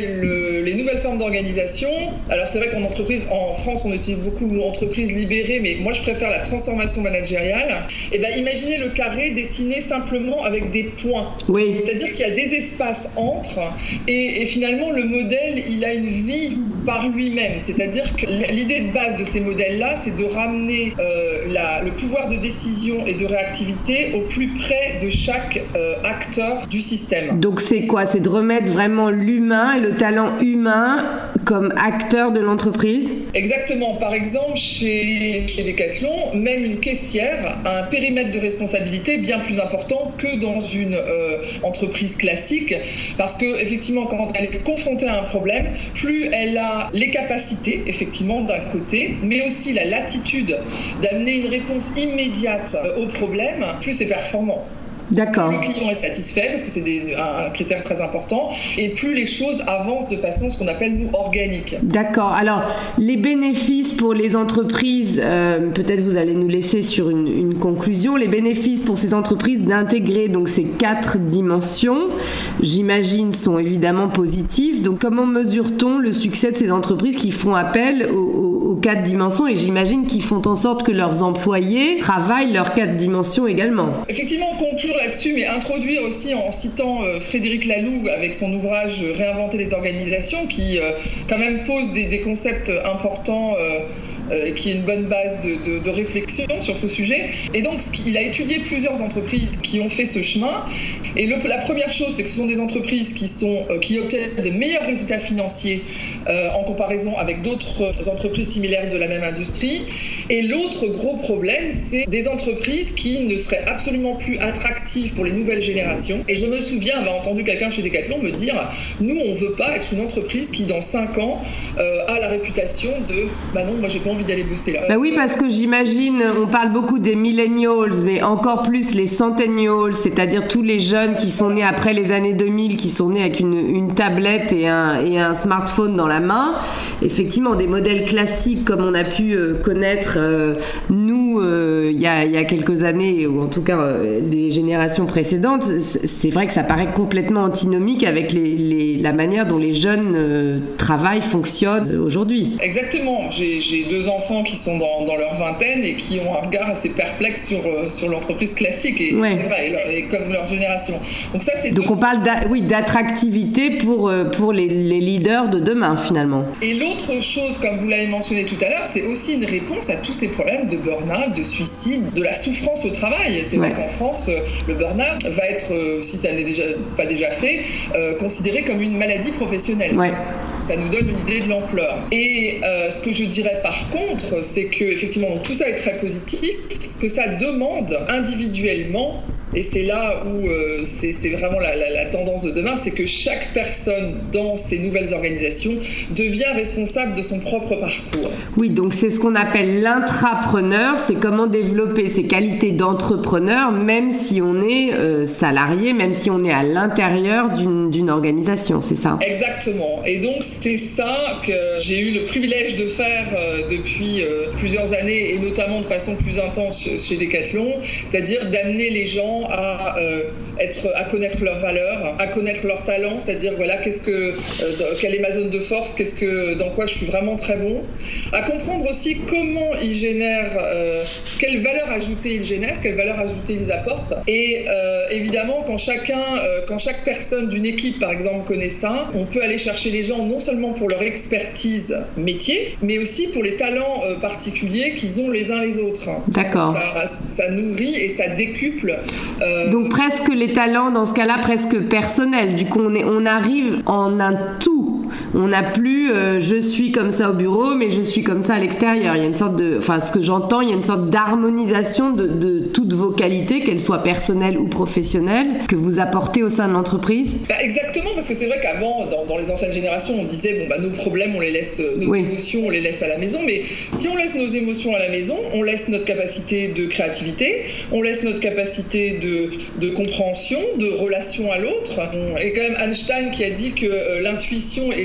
les nouvelles formes d'organisation. Alors c'est vrai qu'en entreprise, en France, on utilise beaucoup le mot entreprise libérée, mais moi je préfère la transformation managériale. Et eh bien imaginez le carré dessiné simplement avec des points. Oui. C'est-à-dire qu'il y a des espaces entre et, et finalement le modèle, il a une vie par lui-même. C'est-à-dire l'idée de base de ces modèles-là, c'est de ramener euh, le pouvoir de décision et de réactivité au plus près de chaque euh, acteur du système. Donc c'est quoi? C'est de remettre vraiment l'humain et le talent humain comme acteur de l'entreprise? Exactement. Par exemple, chez, chez Decathlon, même une caissière a un périmètre de responsabilité bien plus important que dans une euh, entreprise classique, parce que effectivement, quand elle est confrontée à un problème, plus elle a les capacités, effectivement, d'un côté, mais aussi la latitude d'amener une réponse immédiate euh, au problème, plus c'est performant. D'accord. Plus le client est satisfait, parce que c'est un, critère très important, et plus les choses avancent de façon ce qu'on appelle nous organique. D'accord. Alors, les bénéfices pour les entreprises, euh, peut-être vous allez nous laisser sur une, une, conclusion, les bénéfices pour ces entreprises d'intégrer donc ces quatre dimensions, j'imagine, sont évidemment positifs. Donc, comment mesure-t-on le succès de ces entreprises qui font appel aux, aux quatre dimensions et j'imagine qu'ils font en sorte que leurs employés travaillent leurs quatre dimensions également? Effectivement, là-dessus, mais introduire aussi en citant euh, Frédéric Laloux avec son ouvrage Réinventer les organisations, qui euh, quand même pose des, concepts importants. Euh, euh, qui est une bonne base de, de, réflexion sur ce sujet. Et donc, il a étudié plusieurs entreprises qui ont fait ce chemin. Et la première chose, c'est que ce sont des entreprises qui, sont, euh, qui obtiennent de meilleurs résultats financiers euh, en comparaison avec d'autres entreprises similaires de la même industrie. Et l'autre gros problème, c'est des entreprises qui ne seraient absolument plus attractives pour les nouvelles générations. Et je me souviens avoir entendu quelqu'un chez Decathlon me dire, nous, on ne veut pas être une entreprise qui, dans 5 ans, a la réputation de, bah non, moi, j'ai pas envie d'aller bosser là. Bah oui, parce que j'imagine, on parle beaucoup des millennials, mais encore plus les centennials, c'est-à-dire tous les jeunes qui sont nés après les années 2000, qui sont nés avec une, une tablette et un, et un, smartphone dans la main. Effectivement, des modèles classiques comme on a pu euh, connaître euh, nous euh, il y, a, y, a, quelques années, ou en tout cas des générations précédentes, c'est vrai que ça paraît complètement antinomique avec les, les, la manière dont les jeunes travaillent, fonctionnent aujourd'hui. Exactement. J'ai deux enfants qui sont dans, dans, leur vingtaine et qui ont un regard assez perplexe sur, euh, sur l'entreprise classique et, et, comme leur génération. Donc ça, c'est donc on parle oui d'attractivité pour euh, pour les, les, leaders de demain finalement. Et l'autre chose, comme vous l'avez mentionné tout à l'heure, c'est aussi une réponse à tous ces problèmes de burn-out, de suicide, de la souffrance au travail. C'est vrai qu'en France, euh, le burn-out va être, si ça n'est déjà pas déjà fait, considéré comme une maladie professionnelle. Ouais. Ça nous donne une idée de l'ampleur. Et ce que je dirais par contre, c'est que effectivement tout ça est très positif. Ce que ça demande individuellement, et c'est là où euh, c'est vraiment la, tendance de demain, c'est que chaque personne dans ces nouvelles organisations devient responsable de son propre parcours. Oui, donc c'est ce qu'on appelle l'intrapreneur, c'est comment développer ses qualités d'entrepreneur, même si on est euh, salarié, même si on est à l'intérieur d'une organisation, c'est ça? Exactement. Et donc c'est ça que j'ai eu le privilège de faire euh, depuis plusieurs années, et notamment de façon plus intense chez Decathlon, c'est-à-dire d'amener les gens à euh, être, à connaître leurs valeurs, à connaître leurs talents, c'est-à-dire voilà qu'est-ce que, euh, quelle est ma zone de force, qu'est-ce que, dans quoi je suis vraiment très bon, à comprendre aussi comment ils génèrent, euh, quelle valeur ajoutée ils génèrent, quelle valeur ajoutée ils apportent, et évidemment quand chacun, quand chaque personne d'une équipe par exemple connaît ça, on peut aller chercher les gens non seulement pour leur expertise métier, mais aussi pour les talents particuliers qu'ils ont les uns les autres. D'accord. Ça, ça nourrit et ça décuple euh, Donc presque les talents, dans ce cas-là, presque personnels. Du coup, on, est, on arrive en un tout. On n'a plus euh, je suis comme ça au bureau, mais je suis comme ça à l'extérieur. Il y a une sorte de, enfin, ce que j'entends, il y a une sorte d'harmonisation de, de, toutes vos qualités, qu'elles soient personnelles ou professionnelles, que vous apportez au sein de l'entreprise. Bah, exactement, parce que c'est vrai qu'avant, dans, les anciennes générations, on disait bon bah nos problèmes, on les laisse, nos émotions, on les laisse à la maison. Mais si on laisse nos émotions à la maison, on laisse notre capacité de créativité, on laisse notre capacité de, de compréhension, de relation à l'autre. Et quand même Einstein qui a dit que euh,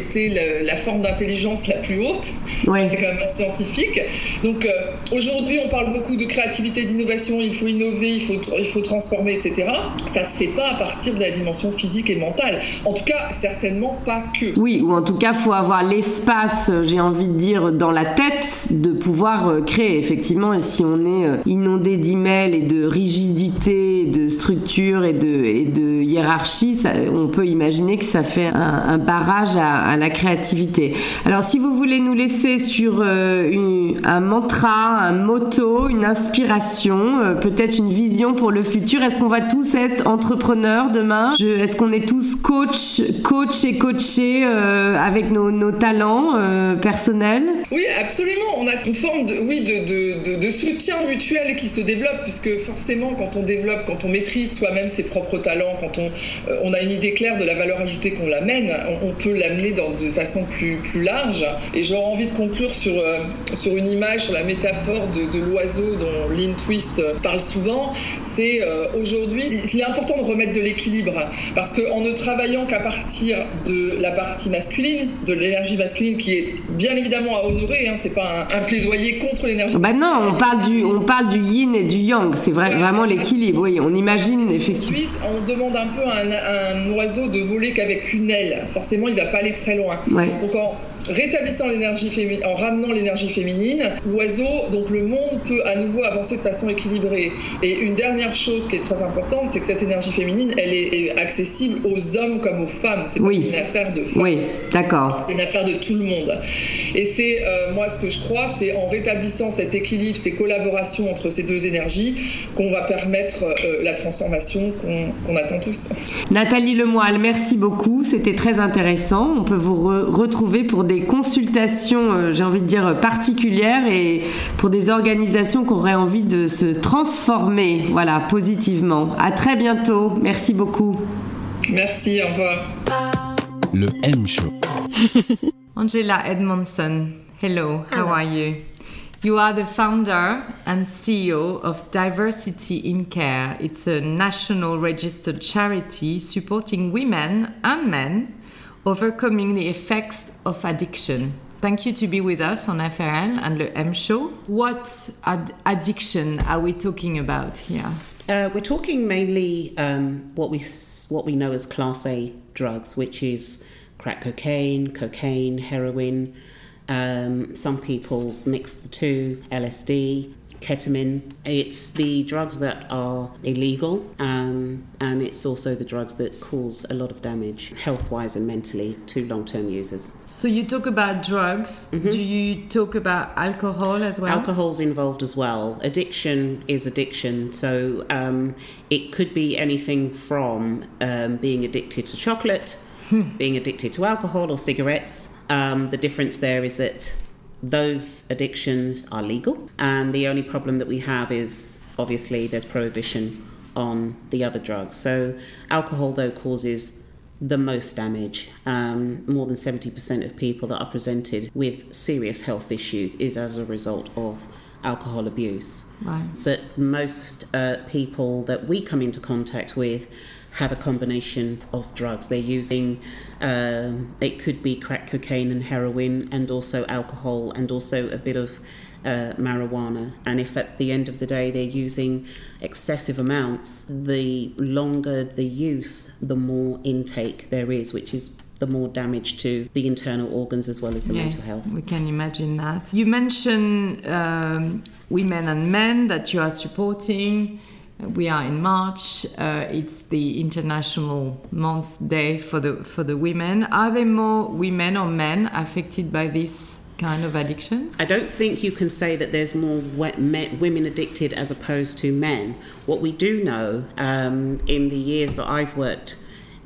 était la, forme d'intelligence la plus haute. C'est quand même un scientifique. Donc euh, aujourd'hui, on parle beaucoup de créativité, d'innovation. Il faut innover, il faut, il faut transformer, etc. Ça se fait pas à partir de la dimension physique et mentale. En tout cas, certainement pas que. Oui, ou en tout cas, faut avoir l'espace, j'ai envie de dire, dans la tête de pouvoir euh, créer. Effectivement, et si on est inondé d'emails et de rigidité, de structure et de, et de hiérarchie, on peut imaginer que ça fait un, barrage à, la créativité. Alors si vous voulez nous laisser sur euh, un mantra, un motto, une inspiration, euh, peut-être une vision pour le futur, est-ce qu'on va tous être entrepreneurs demain? Est-ce qu'on est tous coach, coach et coachés euh, avec nos, nos talents personnels? Oui, absolument. On a une forme de, oui, de, de, soutien mutuel qui se développe, puisque forcément, quand on développe, quand on maîtrise soi-même ses propres talents, quand on, on, a une idée claire de la valeur ajoutée qu'on l'amène, on, peut l'amener de façon plus, plus large. Et j'aurais envie de conclure sur, euh, sur une image, sur la métaphore de, l'oiseau dont Lynn Twist parle souvent. C'est euh, aujourd'hui, il est important de remettre de l'équilibre parce qu'en ne travaillant qu'à partir de la partie masculine, de l'énergie masculine qui est bien évidemment à honorer, hein, c'est pas un, plaidoyer contre l'énergie. Bah non, on parle du, on parle du yin et du yang, c'est vrai, vraiment l'équilibre. Oui, on imagine effectivement. On demande un peu à un, oiseau de voler qu'avec une aile. Forcément, il va pas aller très loin. Ouais. Donc rétablissant l'énergie féminine, en ramenant l'énergie féminine, l'oiseau, donc le monde peut à nouveau avancer de façon équilibrée. Et une dernière chose qui est très importante, c'est que cette énergie féminine, elle est accessible aux hommes comme aux femmes. C'est pas une affaire de femmes. Oui, d'accord. C'est une affaire de tout le monde. Et c'est euh, moi ce que je crois, c'est en rétablissant cet équilibre, ces collaborations entre ces deux énergies, qu'on va permettre euh, la transformation qu'on attend tous. Nathalie Lemoyle, merci beaucoup. C'était très intéressant. On peut vous retrouver pour des consultations, euh, j'ai envie de dire, particulières et pour des organisations qui auraient envie de se transformer, voilà, positivement. À très bientôt. Merci beaucoup. Merci, au revoir. Le M Show. Angela Edmondson, hello, how are you? You are the founder and CEO of Diversity in Care. It's a national registered charity supporting women and men overcoming the effects of addiction. Thank you to be with us on FRL and Le M Show. What ad addiction are we talking about here? Uh, we're talking mainly um, what we what we know as Class A drugs, which is crack cocaine, cocaine, heroin. Um, some people mix the two, LSD, ketamine. It's the drugs that are illegal, um, and it's also the drugs that cause a lot of damage, health wise and mentally, to long term users. So, you talk about drugs. Mm-hmm. Do you talk about alcohol as well? Alcohol's involved as well. Addiction is addiction. So, um, it could be anything from um, being addicted to chocolate, being addicted to alcohol or cigarettes. Um, the difference there is that those addictions are legal, and the only problem that we have is obviously there's prohibition on the other drugs. So, alcohol, though, causes the most damage. Um, more than 70% of people that are presented with serious health issues is as a result of alcohol abuse. Right. But most uh, people that we come into contact with have a combination of drugs. They're using, um, it could be crack cocaine and heroin, and also alcohol, and also a bit of uh, marijuana. And if at the end of the day they're using excessive amounts, the longer the use, the more intake there is, which is the more damage to the internal organs as well as the yeah, mental health. We can imagine that. You mentioned um, women and men that you are supporting. We are in March. Uh, it's the International Month Day for the for the women. Are there more women or men affected by this kind of addiction? I don't think you can say that there's more women addicted as opposed to men. What we do know um, in the years that I've worked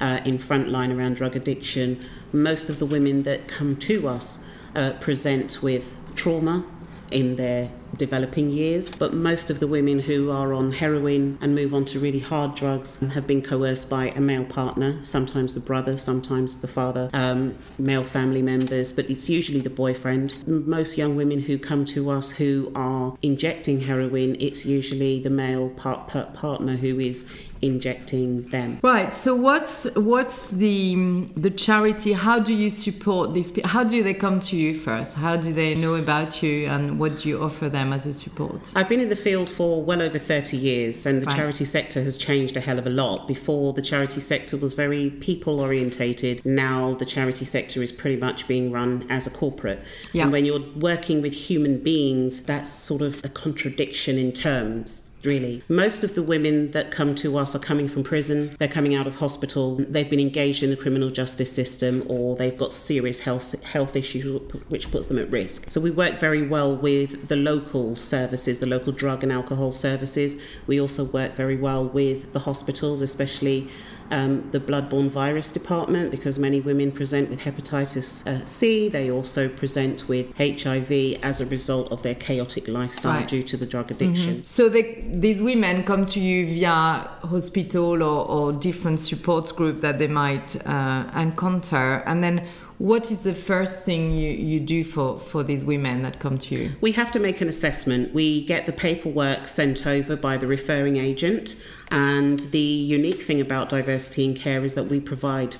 uh, in frontline around drug addiction, most of the women that come to us uh, present with trauma in their developing years. But most of the women who are on heroin and move on to really hard drugs have been coerced by a male partner, sometimes the brother, sometimes the father, um, male family members, but it's usually the boyfriend. Most young women who come to us who are injecting heroin, it's usually the male part, part partner who is injecting them. Right. So what's what's the the charity? How do you support these people? How do they come to you first? How do they know about you and what do you offer them as a support? I've been in the field for well over 30 years and the right. charity sector has changed a hell of a lot. Before the charity sector was very people orientated. Now the charity sector is pretty much being run as a corporate. Yeah. And when you're working with human beings, that's sort of a contradiction in terms really. Most of the women that come to us are coming from prison, they're coming out of hospital, they've been engaged in the criminal justice system, or they've got serious health, health issues which put them at risk. So we work very well with the local services, the local drug and alcohol services. We also work very well with the hospitals, especially um, the bloodborne virus department because many women present with hepatitis uh, C. They also present with HIV as a result of their chaotic lifestyle right. due to the drug addiction. Mm-hmm. So they, these women come to you via hospital or, or different support group that they might uh, encounter, and then what is the first thing you, you do for, for these women that come to you? We have to make an assessment. We get the paperwork sent over by the referring agent. And the unique thing about diversity in care is that we provide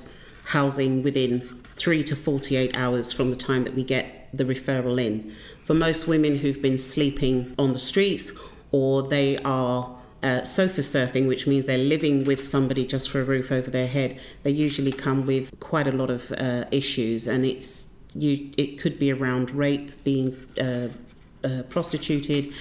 housing within three to 48 hours from the time that we get the referral in. For most women who've been sleeping on the streets or they are uh, sofa surfing, which means they're living with somebody just for a roof over their head, they usually come with quite a lot of uh, issues, and it's You, it could be around rape, being uh, uh, prostituted,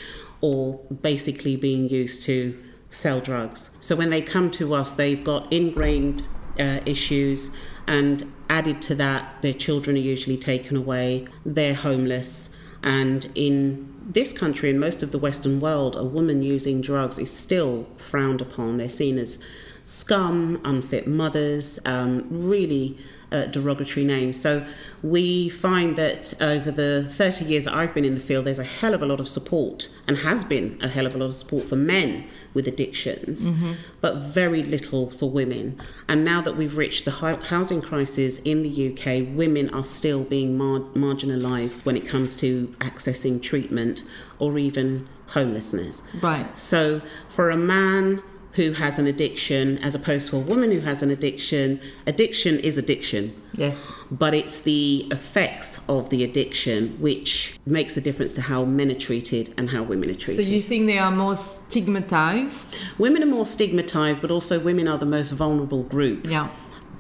or basically being used to sell drugs. So when they come to us, they've got ingrained uh, issues, and added to that, their children are usually taken away, they're homeless, and in this country and most of the Western world, a woman using drugs is still frowned upon. They're seen as scum, unfit mothers, um, really uh, derogatory name. So we find that over the 30 years that I've been in the field, there's a hell of a lot of support and has been a hell of a lot of support for men with addictions, mm-hmm. but very little for women. And now that we've reached the housing crisis in the UK, women are still being mar- marginalised when it comes to accessing treatment or even homelessness. Right. So for a man who has an addiction as opposed to a woman who has an addiction. Addiction is addiction. Yes. But it's the effects of the addiction which makes a difference to how men are treated and how women are treated. So you think they are more stigmatized? Women are more stigmatized, but also women are the most vulnerable group. Yeah.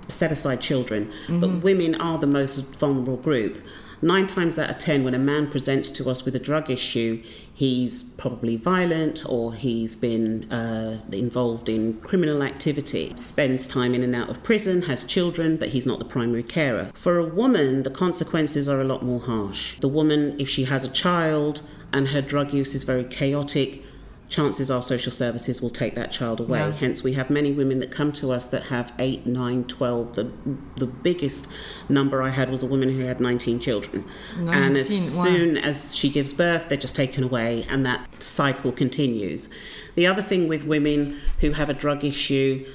Set aside children, mm-hmm. but women are the most vulnerable group. Nine times out of ten, when a man presents to us with a drug issue, he's probably violent or he's been uh, involved in criminal activity, spends time in and out of prison, has children, but he's not the primary carer. For a woman, the consequences are a lot more harsh. The woman, if she has a child and her drug use is very chaotic, chances are social services will take that child away. Yeah. Hence, we have many women that come to us that have 8, 9, 12. The, the biggest number I had was a woman who had 19 children. 19, and as wow. soon as she gives birth, they're just taken away, and that cycle continues. The other thing with women who have a drug issue,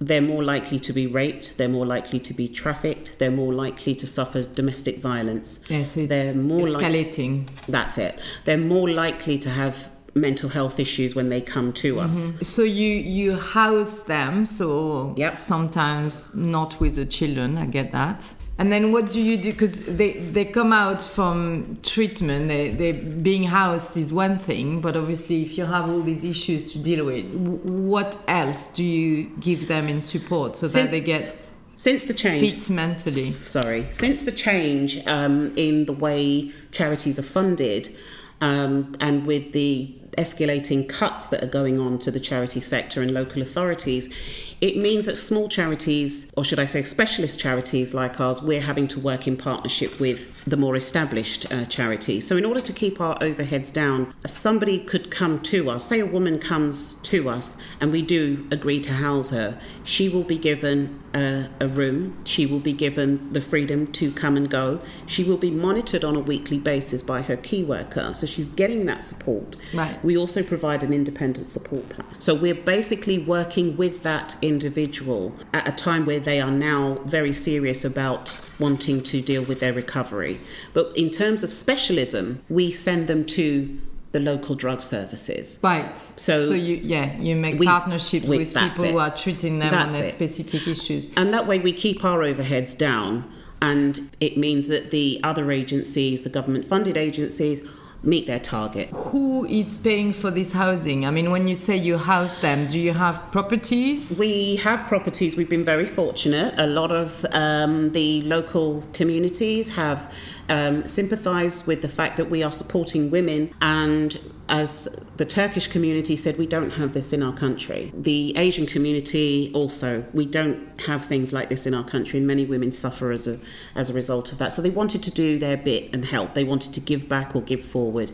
they're more likely to be raped, they're more likely to be trafficked, they're more likely to suffer domestic violence. Yes, yeah, so they're more escalating. Li- that's it. They're more likely to have mental health issues when they come to mm-hmm. us. So you you house them, so yep. sometimes not with the children. I get that. And then what do you do? Because they, they come out from treatment, they, they being housed is one thing, but obviously if you have all these issues to deal with, what else do you give them in support so since, that they get since the change fit mentally? Sorry, since the change um, in the way charities are funded, um, and with the escalating cuts that are going on to the charity sector and local authorities, it means that small charities, or should I say specialist charities like ours, we're having to work in partnership with the more established uh, charities. So, in order to keep our overheads down, somebody could come to us, say a woman comes to us, and we do agree to house her, she will be given a, a room, she will be given the freedom to come and go, she will be monitored on a weekly basis by her key worker, so she's getting that support. Right. We also provide an independent support plan. So, we're basically working with that individual at a time where they are now very serious about wanting to deal with their recovery. But in terms of specialism, we send them to the local drug services. Right. So, so you yeah you make we, partnerships we, with people it. who are treating them that's on their it. specific issues. And that way we keep our overheads down, and it means that the other agencies, the government funded agencies, meet their target. Who is paying for this housing? I mean, when you say you house them, do you have properties? We have properties. We've been very fortunate. A lot of um, the local communities have um, sympathise with the fact that we are supporting women and as the Turkish community said, we don't have this in our country. The Asian community also, we don't have things like this in our country, and many women suffer as a as a result of that. So they wanted to do their bit and help. They wanted to give back or give forward.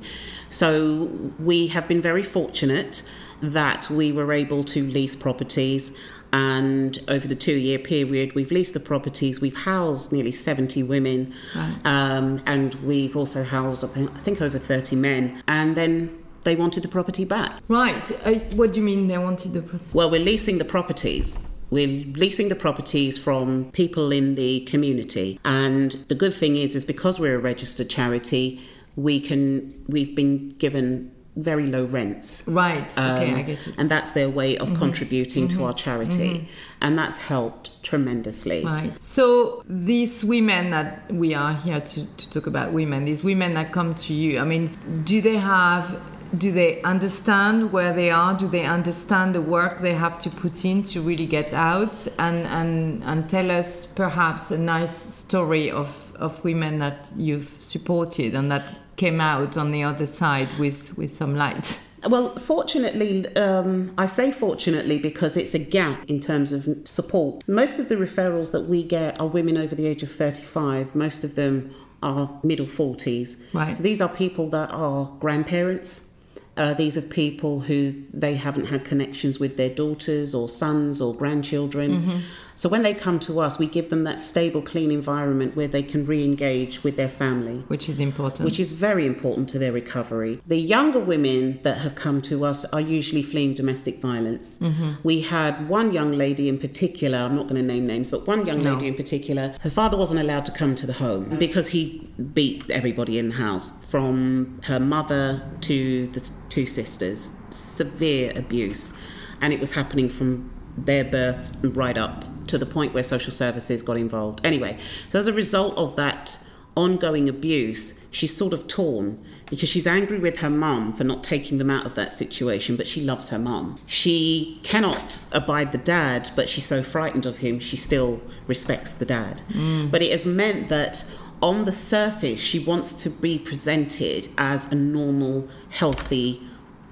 So we have been very fortunate that we were able to lease properties and over the two year period, we've leased the properties, we've housed nearly 70 women, right. um, and we've also housed, I think, over 30 men. And then they wanted the property back. Right. Uh, what do you mean they wanted the property? Well, we're leasing the properties. We're leasing the properties from people in the community. And the good thing is, is because we're a registered charity, we can, we've been given very low rents. Right. Okay, um, I get it. And that's their way of mm-hmm. contributing mm-hmm. to our charity. Mm-hmm. And that's helped tremendously. Right. So these women that we are here to, to talk about women, these women that come to you, I mean, do they have do they understand where they are? Do they understand the work they have to put in to really get out? And and and tell us perhaps a nice story of of women that you've supported and that came out on the other side with with some light. Well, fortunately, um, I say fortunately because it's a gap in terms of support. Most of the referrals that we get are women over the age of 35. Most of them are middle 40s. Right. So these are people that are grandparents. Uh, these are people who they haven't had connections with their daughters or sons or grandchildren. Mm-hmm. So when they come to us, we give them that stable, clean environment where they can re engage with their family. Which is important. Which is very important to their recovery. The younger women that have come to us are usually fleeing domestic violence. Mm-hmm. We had one young lady in particular, I'm not going to name names, but one young No. lady in particular, her father wasn't allowed to come to the home because he beat everybody in the house, from her mother to the two sisters. Severe abuse. And it was happening from their birth right up to the point where social services got involved. Anyway, so as a result of that ongoing abuse, she's sort of torn because she's angry with her mum for not taking them out of that situation, but she loves her mum. She cannot abide the dad, but she's so frightened of him, she still respects the dad. Mm. But it has meant that on the surface, she wants to be presented as a normal, healthy,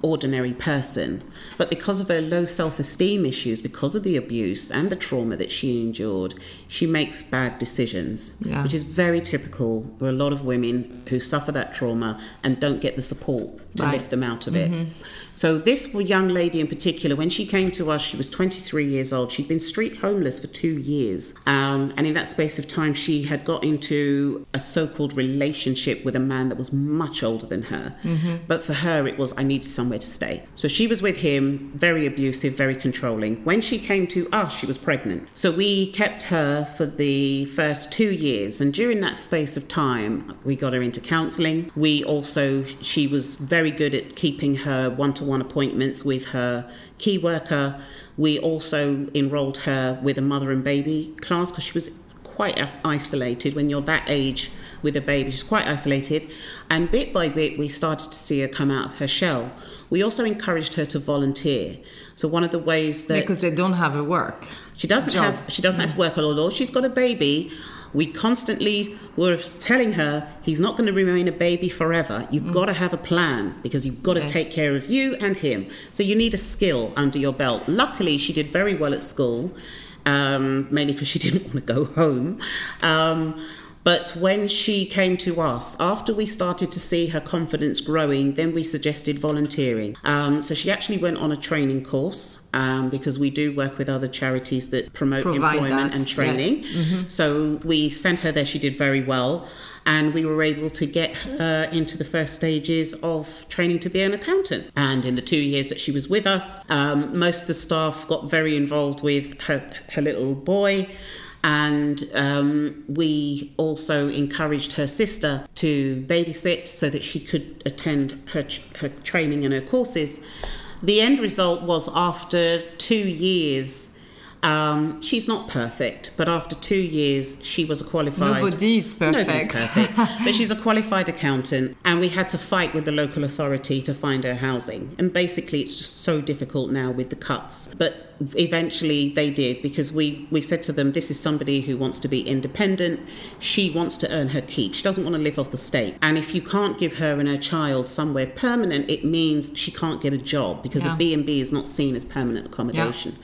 ordinary person. But because of her low self esteem issues, because of the abuse and the trauma that she endured, she makes bad decisions, Yeah. which is very typical for a lot of women who suffer that trauma and don't get the support to Right. lift them out of it. Mm-hmm. So, this young lady in particular, when she came to us, she was 23 years old. She'd been street homeless for two years. Um, and in that space of time, she had got into a so called relationship with a man that was much older than her. But for her, it was, I needed somewhere to stay. So, she was with him, very abusive, very controlling. When she came to us, she was pregnant. So, we kept her for the first two years. And during that space of time, we got her into counseling. We also, she was very good at keeping her one to one appointments with her key worker. We also enrolled her with a mother and baby class because she was quite isolated when you're that age with a baby. She's quite isolated. And bit by bit, we started to see her come out of her shell. We also encouraged her to volunteer. So, one of the ways that because they don't have a work. she doesn't job. have she doesn't have to work a lot. She's got a baby. We constantly were telling her he's not going to remain a baby forever. You've got to have a plan because you've got to take care of you and him. So you need a skill under your belt. Luckily, she did very well at school, um, mainly because she didn't want to go home. Um, but when she came to us, after we started to see her confidence growing, then we suggested volunteering. Um, so she actually went on a training course um, because we do work with other charities that promote Provide employment that, and training. So we sent her there. She did very well. And we were able to get her into the first stages of training to be an accountant. And in the two years that she was with us, um, most of the staff got very involved with her, her little boy. And um, we also encouraged her sister to babysit so that she could attend her, her training and her courses. The end result was after two years, um, she's not perfect, but after two years, she was a qualified. Nobody is Nobody's perfect. perfect, but she's a qualified accountant, and we had to fight with the local authority to find her housing. And basically, it's just so difficult now with the cuts. But eventually, they did because we we said to them, "This is somebody who wants to be independent. She wants to earn her keep. She doesn't want to live off the state. And if you can't give her and her child somewhere permanent, it means she can't get a job because Yeah. a B and B is not seen as permanent accommodation."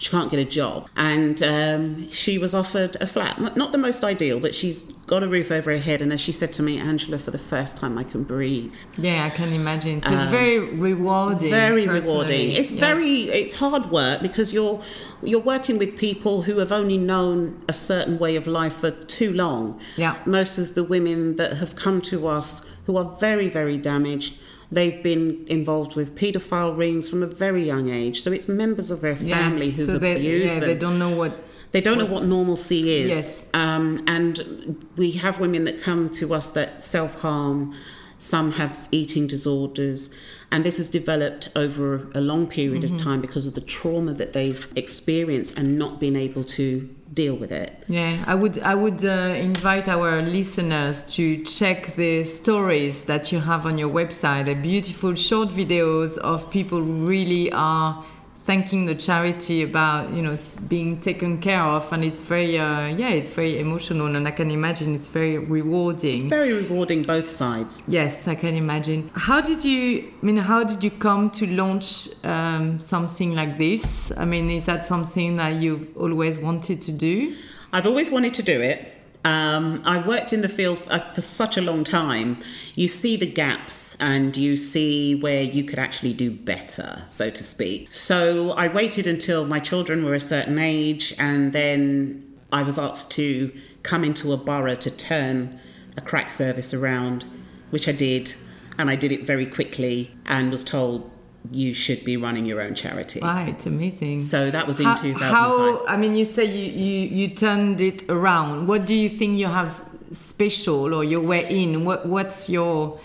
She can't get a job. And um, she was offered a flat, not the most ideal, but she's got a roof over her head. And as she said to me, Angela, for the first time, I can breathe. Yeah, I can imagine. So it's very rewarding. Um, Very personally. rewarding. It's Yes. very, it's hard work because you're you're working with people who have only known a certain way of life for too long. Yeah. Most of the women that have come to us who are very, very damaged, they've been involved with paedophile rings from a very young age. So it's members of their Yeah, family who've so they, abused yeah, them. they don't know what. They don't know what normalcy is. Yes. Um, and we have women that come to us that self harm, Some have eating disorders, and this has developed over a long period Mm-hmm. of time because of the trauma that they've experienced and not been able to deal with it. Yeah, I would I would uh, invite our listeners to check the stories that you have on your website. They're beautiful short videos of people who really are thanking the charity about you know being taken care of, and it's very uh, yeah, it's very emotional, and I can imagine it's very rewarding. It's very rewarding both sides. Yes, I can imagine. How did you? I mean, how did you come to launch um, something like this? I mean, is that something that you've always wanted to do? I've always wanted to do it. Um, I've worked in the field for, for such a long time. You see the gaps and you see where you could actually do better, so to speak. So I waited until my children were a certain age and then I was asked to come into a borough to turn a crack service around, which I did. And I did it very quickly and was told you should be running your own charity. Right, amazing. So that was in how, 2005. how I mean, you say you, you, you turned it around. What do you think you have special or your way in? What what's your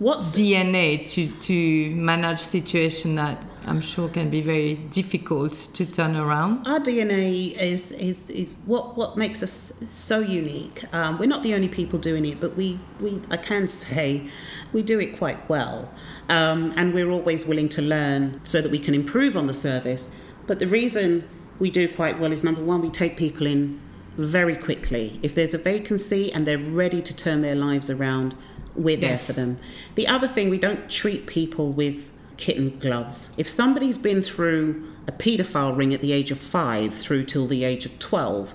What's DNA to to manage situation that I'm sure can be very difficult to turn around? our DNA is is is what what makes us so unique. Um, we're not the only people doing it, but we we I can say we do it quite well, um, and we're always willing to learn so that we can improve on the service. But the reason we do quite well is number one, we take people in very quickly. If there's a vacancy and they're ready to turn their lives around, we're there Yes. for them. The other thing, we don't treat people with kitten gloves. If somebody's been through a paedophile ring at the age of five through till the age of 12,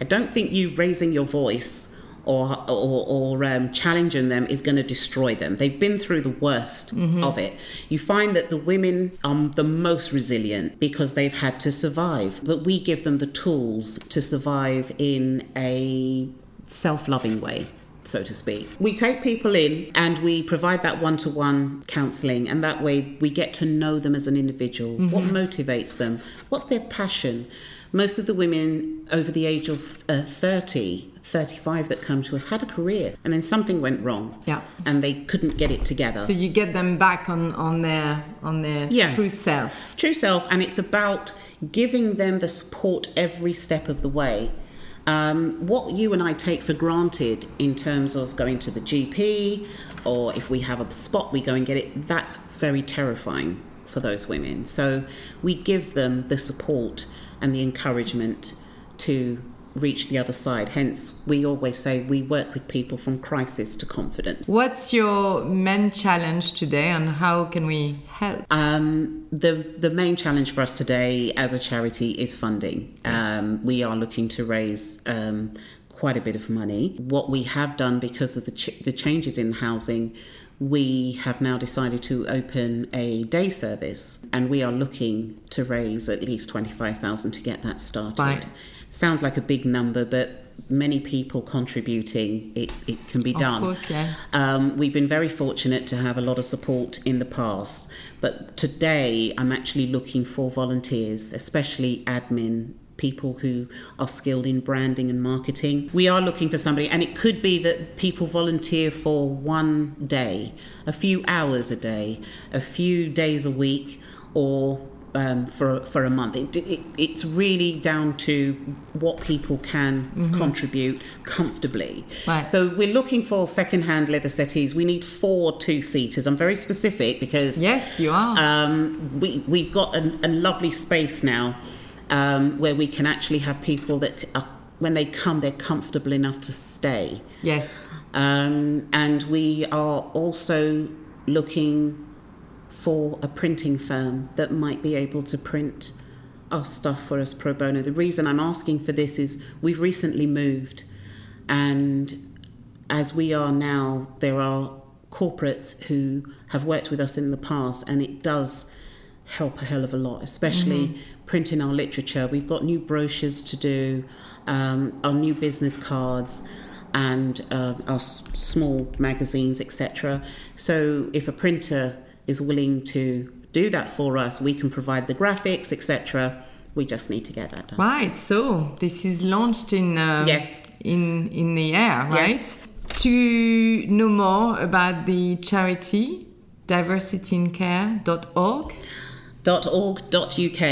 I don't think you raising your voice or, or, or um, challenging them is going to destroy them. They've been through the worst of it. You find that the women are the most resilient because they've had to survive, but we give them the tools to survive in a self loving way so to speak. We take people in and we provide that one to one counselling, and that way we get to know them as an individual. What motivates them? What's their passion? Most of the women over the age of uh, 30, 35 that come to us had a career and then something went wrong Yeah. and they couldn't get it together. So you get them back on on their on their Yes. true self. True self, and it's about giving them the support every step of the way. Um, what you and I take for granted in terms of going to the GP, or if we have a spot, we go and get it, that's very terrifying for those women. So we give them the support and the encouragement to reach the other side. Hence, we always say we work with people from crisis to confidence. What's your main challenge today, and how can we help? Um, the the main challenge for us today as a charity is funding. Um, we are looking to raise um, quite a bit of money. What we have done because of the ch- the changes in housing, we have now decided to open a day service, and we are looking to raise at least twenty five thousand to get that started. Right. Sounds like a big number, but many people contributing, it, it can be done. Of course, yeah. Um, we've been very fortunate to have a lot of support in the past, but today I'm actually looking for volunteers, especially admin people who are skilled in branding and marketing. We are looking for somebody, and it could be that people volunteer for one day, a few hours a day, a few days a week, or um, for for a month. It, it, it's really down to what people can contribute comfortably. Right. So we're looking for second-hand leather settees. We need four two-seaters. I'm very specific because Yes, you are. um, we we've got a, a lovely space now um, where we can actually have people that are, when they come they're comfortable enough to stay. yes. Um, and we are also looking for a printing firm that might be able to print our stuff for us pro bono. The reason I'm asking for this is we've recently moved, and as we are now, there are corporates who have worked with us in the past, and it does help a hell of a lot, especially printing our literature. We've got new brochures to do, um, our new business cards, and uh, our s- small magazines, etc. So if a printer is willing to do that for us, we can provide the graphics, etc. We just need to get that done. Right. So this is launched in um, Yes. in in the air, right? Yes. to know more about the charity diversityincare.org .org.uk.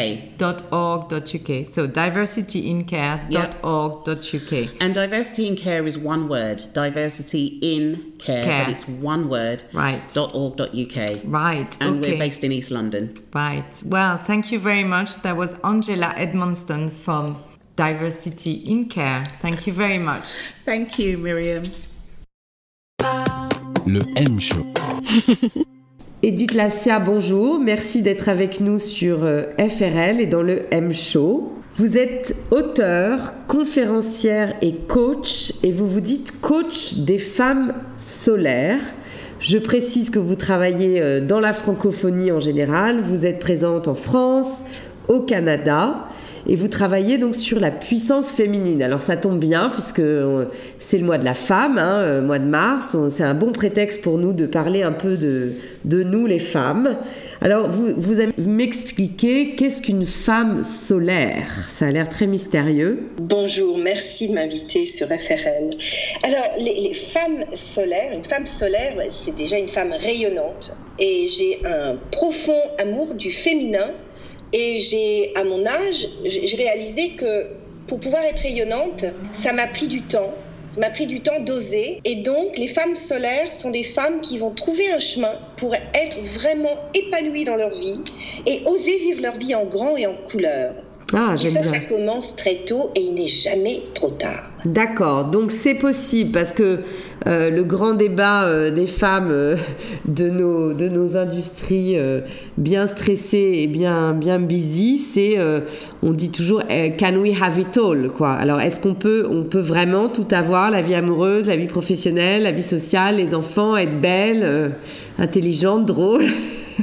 .org.uk. So diversityincare.org.uk. And diversity in care is one word. Diversity in care, Care. but it's one word. Right. .org.uk. Right. And okay. we're based in East London. Right. Well, thank you very much. That was Angela Edmonston from Diversity in Care. Thank you very much. Thank you, Miriam. Le M Show. Edith Lassia, bonjour. Merci d'être avec nous sur euh, FRL et dans le M Show. Vous êtes auteur, conférencière et coach et vous vous dites coach des femmes solaires. Je précise que vous travaillez euh, dans la francophonie en général. Vous êtes présente en France, au Canada et vous travaillez donc sur la puissance féminine. Alors ça tombe bien puisque euh, c'est le mois de la femme, hein, euh, mois de mars. C'est un bon prétexte pour nous de parler un peu de, de nous les femmes. Alors vous, vous qu'est-ce qu'une femme solaire? Ça a l'air très mystérieux. Bonjour, merci de m'inviter sur FRL. Alors, les, femmes solaires, une femme solaire, c'est déjà une femme rayonnante. Et j'ai un profond amour du féminin. Et j'ai, à mon âge, j'ai réalisé que pour pouvoir être rayonnante, ça m'a pris du temps. Ça m'a pris du temps d'oser. Et donc, les femmes solaires sont des femmes qui vont trouver un chemin pour être vraiment épanouies dans leur vie et oser vivre leur vie en grand et en couleur. Ah, Et ça, bien. ça commence très tôt et il n'est jamais trop tard. D'accord, donc c'est possible parce que euh, le grand débat euh, des femmes euh, de, nos, de nos industries bien stressées et bien, bien busy, c'est, on dit toujours, eh, can we have it all quoi? Alors est-ce qu'on peut, on peut vraiment tout avoir, la vie amoureuse, la vie professionnelle, la vie sociale, les enfants, être belle, intelligente, drôle?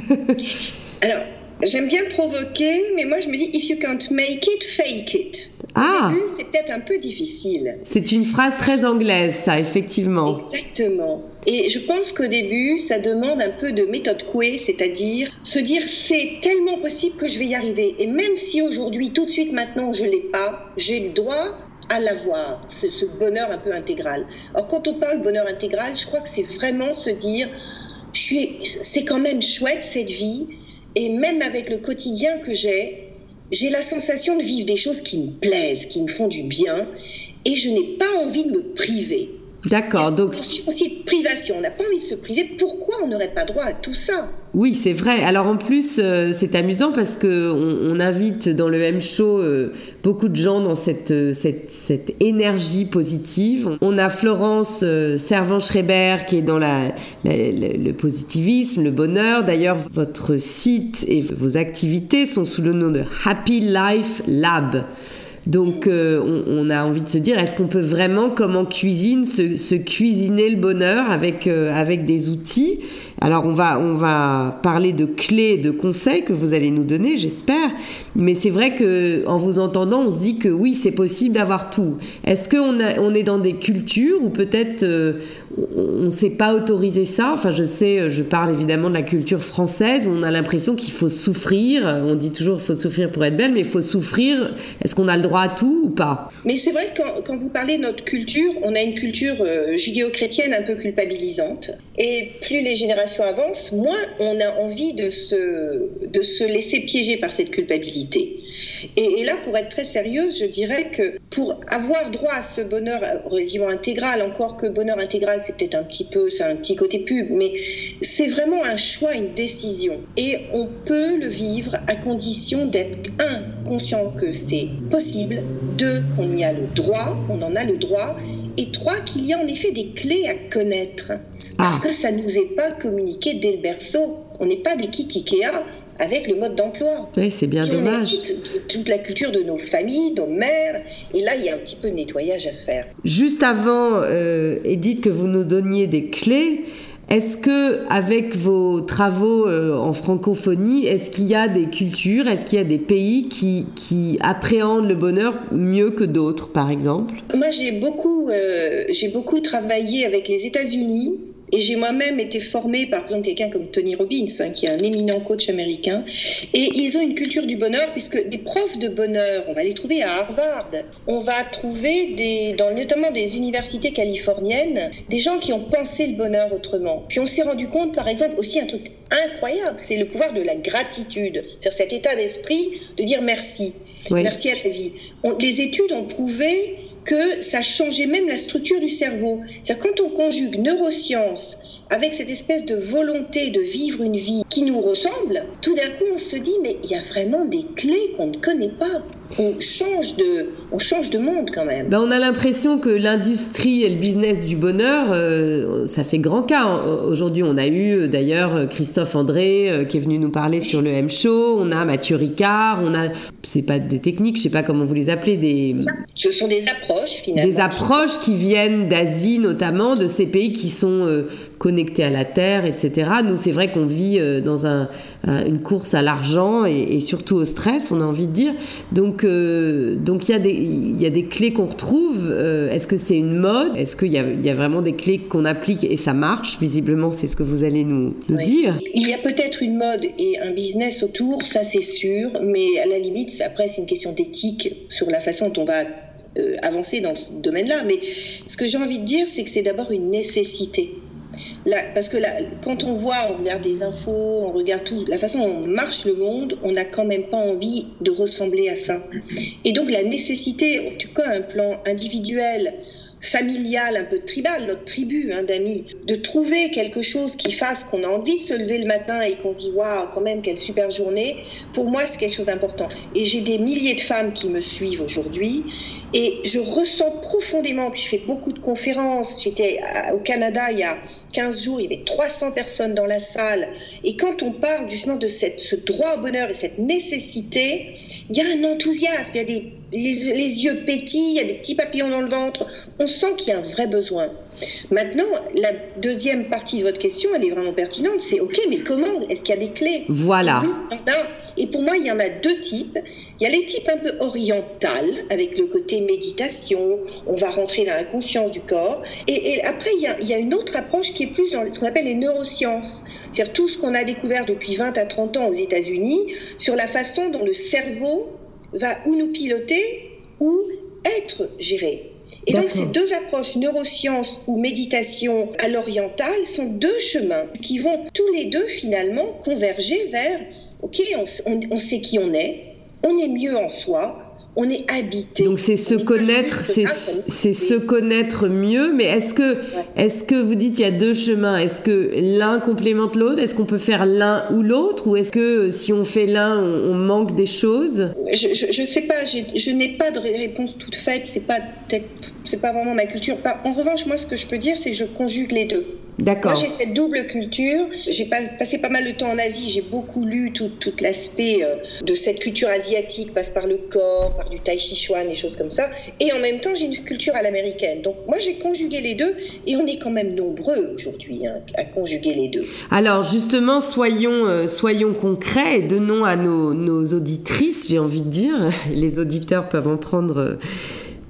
Alors, j'aime bien provoquer, mais moi je me dis, if you can't make it, fake it. Ah, c'est peut-être un peu difficile. c'est une phrase très anglaise ça, effectivement. Exactement. Et je pense qu'au début, ça demande un peu de méthode couée, c'est-à-dire se dire c'est tellement possible que je vais y arriver. Et même si aujourd'hui, tout de suite maintenant, je l'ai pas, j'ai le droit à l'avoir, ce, ce bonheur un peu intégral. Alors quand on parle bonheur intégral, je crois que c'est vraiment se dire c'est quand même chouette cette vie, et même avec le quotidien que j'ai, j'ai la sensation de vivre des choses qui me plaisent, qui me font du bien, et je n'ai pas envie de me priver. D'accord, donc aussi privation. On n'a pas envie de se priver. Pourquoi on n'aurait pas droit à tout ça? Oui, c'est vrai. Alors en plus, euh, c'est amusant parce que on, on invite dans le M Show euh, beaucoup de gens dans cette, euh, cette, cette énergie positive. On a Florence Servan-Schreiber qui est dans la, la- la- le positivisme, le bonheur. D'ailleurs, votre site et vos activités sont sous le nom de Happy Life Lab. Donc euh, on, a envie de se dire, est-ce qu'on peut vraiment, comme en cuisine, se, cuisiner le bonheur avec, euh, des outils? Alors on va, parler de clés, de conseils que vous allez nous donner, j'espère. Mais c'est vrai que en vous entendant, on se dit que oui, c'est possible d'avoir tout. Est-ce qu'on on est dans des cultures où peut-être euh, on ne sait pas autoriser ça Enfin, je sais, je parle évidemment de la culture française on a l'impression qu'il faut souffrir. On dit toujours faut souffrir pour être belle, mais il faut souffrir. Est-ce qu'on a le droit à tout ou pas? Mais c'est vrai que quand, quand vous parlez de notre culture, on a une culture euh, judéo-chrétienne un peu culpabilisante. Et plus les générations avancent, moins on a envie de se, de se laisser piéger par cette culpabilité. Et, et là, pour être très sérieuse, je dirais que pour avoir droit à ce bonheur relativement intégral, encore que bonheur intégral, c'est peut-être un petit peu, c'est un petit côté pub, mais c'est vraiment un choix, une décision. Et on peut le vivre à condition d'être, un, conscient que c'est possible, deux, qu'on y a le droit, on en a le droit, et trois, qu'il y a en effet des clés à connaître. Parce Ah. que ça ne nous est pas communiqué dès le berceau. On n'est pas des kits Ikea avec le mode d'emploi. Oui, c'est bien Puis on dommage. aussi t- toute la culture de nos familles, nos mères, et là, il y a un petit peu de nettoyage à faire. Juste avant, euh, Edith, que vous nous donniez des clés, est-ce que avec vos travaux euh, en francophonie, est-ce qu'il y a des cultures, est-ce qu'il y a des pays qui, qui appréhendent le bonheur mieux que d'autres, par exemple? Moi, j'ai beaucoup, euh, j'ai beaucoup travaillé avec les États-Unis Et j'ai moi-même été formée par exemple quelqu'un comme Tony Robbins, hein, qui est un éminent coach américain. Et ils ont une culture du bonheur, puisque des profs de bonheur, on va les trouver à Harvard. On va trouver, des, dans notamment des universités californiennes, des gens qui ont pensé le bonheur autrement. Puis on s'est rendu compte, par exemple, aussi un truc incroyable, c'est le pouvoir de la gratitude. C'est-à-dire cet état d'esprit de dire merci. Merci à la vie. les études ont prouvé que ça changeait même la structure du cerveau. C'est-à-dire quand on conjugue neurosciences avec cette espèce de volonté de vivre une vie qui nous ressemble, tout d'un coup on se dit mais il y a vraiment des clés qu'on ne connaît pas on change de, on change de monde quand même. Ben on a l'impression que l'industrie et le business du bonheur, euh, ça fait grand cas. Aujourd'hui, on a eu euh, d'ailleurs euh, Christophe André qui est venu nous parler sur le M Show. On a Mathieu Ricard. On a, c'est pas des techniques, je sais pas comment vous les appelez, des. Ce sont des approches finalement. Des approches qui viennent d'Asie notamment, de ces pays qui sont connectés à la terre, etc. Nous, c'est vrai qu'on vit dans un, une course à l'argent et, et, surtout au stress, on a envie de dire. Donc euh, donc il y, a des, y a des clés qu'on retrouve. Euh, est-ce que c'est une mode? Est-ce qu'il y, y a, vraiment des clés qu'on applique et ça marche? Visiblement, c'est ce que vous allez nous, nous dire. Il y a peut-être une mode et un business autour, ça c'est sûr, mais à la limite, après, c'est une question d'éthique sur la façon dont on va euh, avancer dans ce domaine-là. Mais ce que j'ai envie de dire, c'est que c'est d'abord une nécessité parce que quand on voit, on regarde des infos, on regarde tout, la façon dont on marche le monde, on n'a quand même pas envie de ressembler à ça. Et donc la nécessité, en tout cas un plan individuel, familial, un peu tribal, notre tribu hein, d'amis, de trouver quelque chose qui fasse qu'on a envie de se lever le matin et qu'on se dit waouh, quand même, quelle super journée, pour moi, c'est quelque chose d'important. Et j'ai des milliers de femmes qui me suivent aujourd'hui et je ressens profondément, puis je fais beaucoup de conférences, j'étais au Canada il y a 15 jours, il y avait 300 personnes dans la salle. Et quand on parle justement de cette, ce droit au bonheur et cette nécessité, il y a un enthousiasme, il y a des, les, yeux pétillent, il y a des petits papillons dans le ventre. On sent qu'il y a un vrai besoin. Maintenant, la deuxième partie de votre question, elle est vraiment pertinente. C'est OK, mais comment Est-ce qu'il y a des clés Voilà. Et pour moi, il y en a deux types. Il y a les types un peu orientales, avec le côté méditation, on va rentrer dans la conscience du corps. Et, après, il y, a, il y, a, une autre approche qui est plus dans ce qu'on appelle les neurosciences. C'est-à-dire tout ce qu'on a découvert depuis 20 à 30 ans aux États-Unis sur la façon dont le cerveau va ou nous piloter ou être géré. Et donc ces deux approches, neurosciences ou méditation à l'orientale, sont deux chemins qui vont tous les deux finalement converger vers, ok, on sait qui on est, on est mieux en soi, on est habité. Donc c'est se connaître, c'est se connaître mieux. Mais est-ce que, est-ce que vous dites il y a deux chemins? Est-ce que l'un complémente l'autre? Est-ce qu'on peut faire l'un ou l'autre? Ou est-ce que si on fait l'un, on, manque des choses? Je ne sais pas. Je n'ai pas de réponse toute faite. C'est pas c'est pas vraiment ma culture. En revanche, moi, ce que je peux dire, c'est que je conjugue les deux. D'accord. Moi, j'ai cette double culture. J'ai passé pas mal de temps en Asie. J'ai beaucoup lu tout, l'aspect euh, de cette culture asiatique, passe par le corps, par du tai chi chuan, des choses comme ça. Et en même temps, j'ai une culture à l'américaine. Donc, moi, j'ai conjugué les deux. Et on est quand même nombreux aujourd'hui hein, à conjuguer les deux. Alors, justement, soyons, euh, soyons concrets et donnons à nos, nos auditrices, j'ai envie de dire, les auditeurs peuvent en prendre. Euh,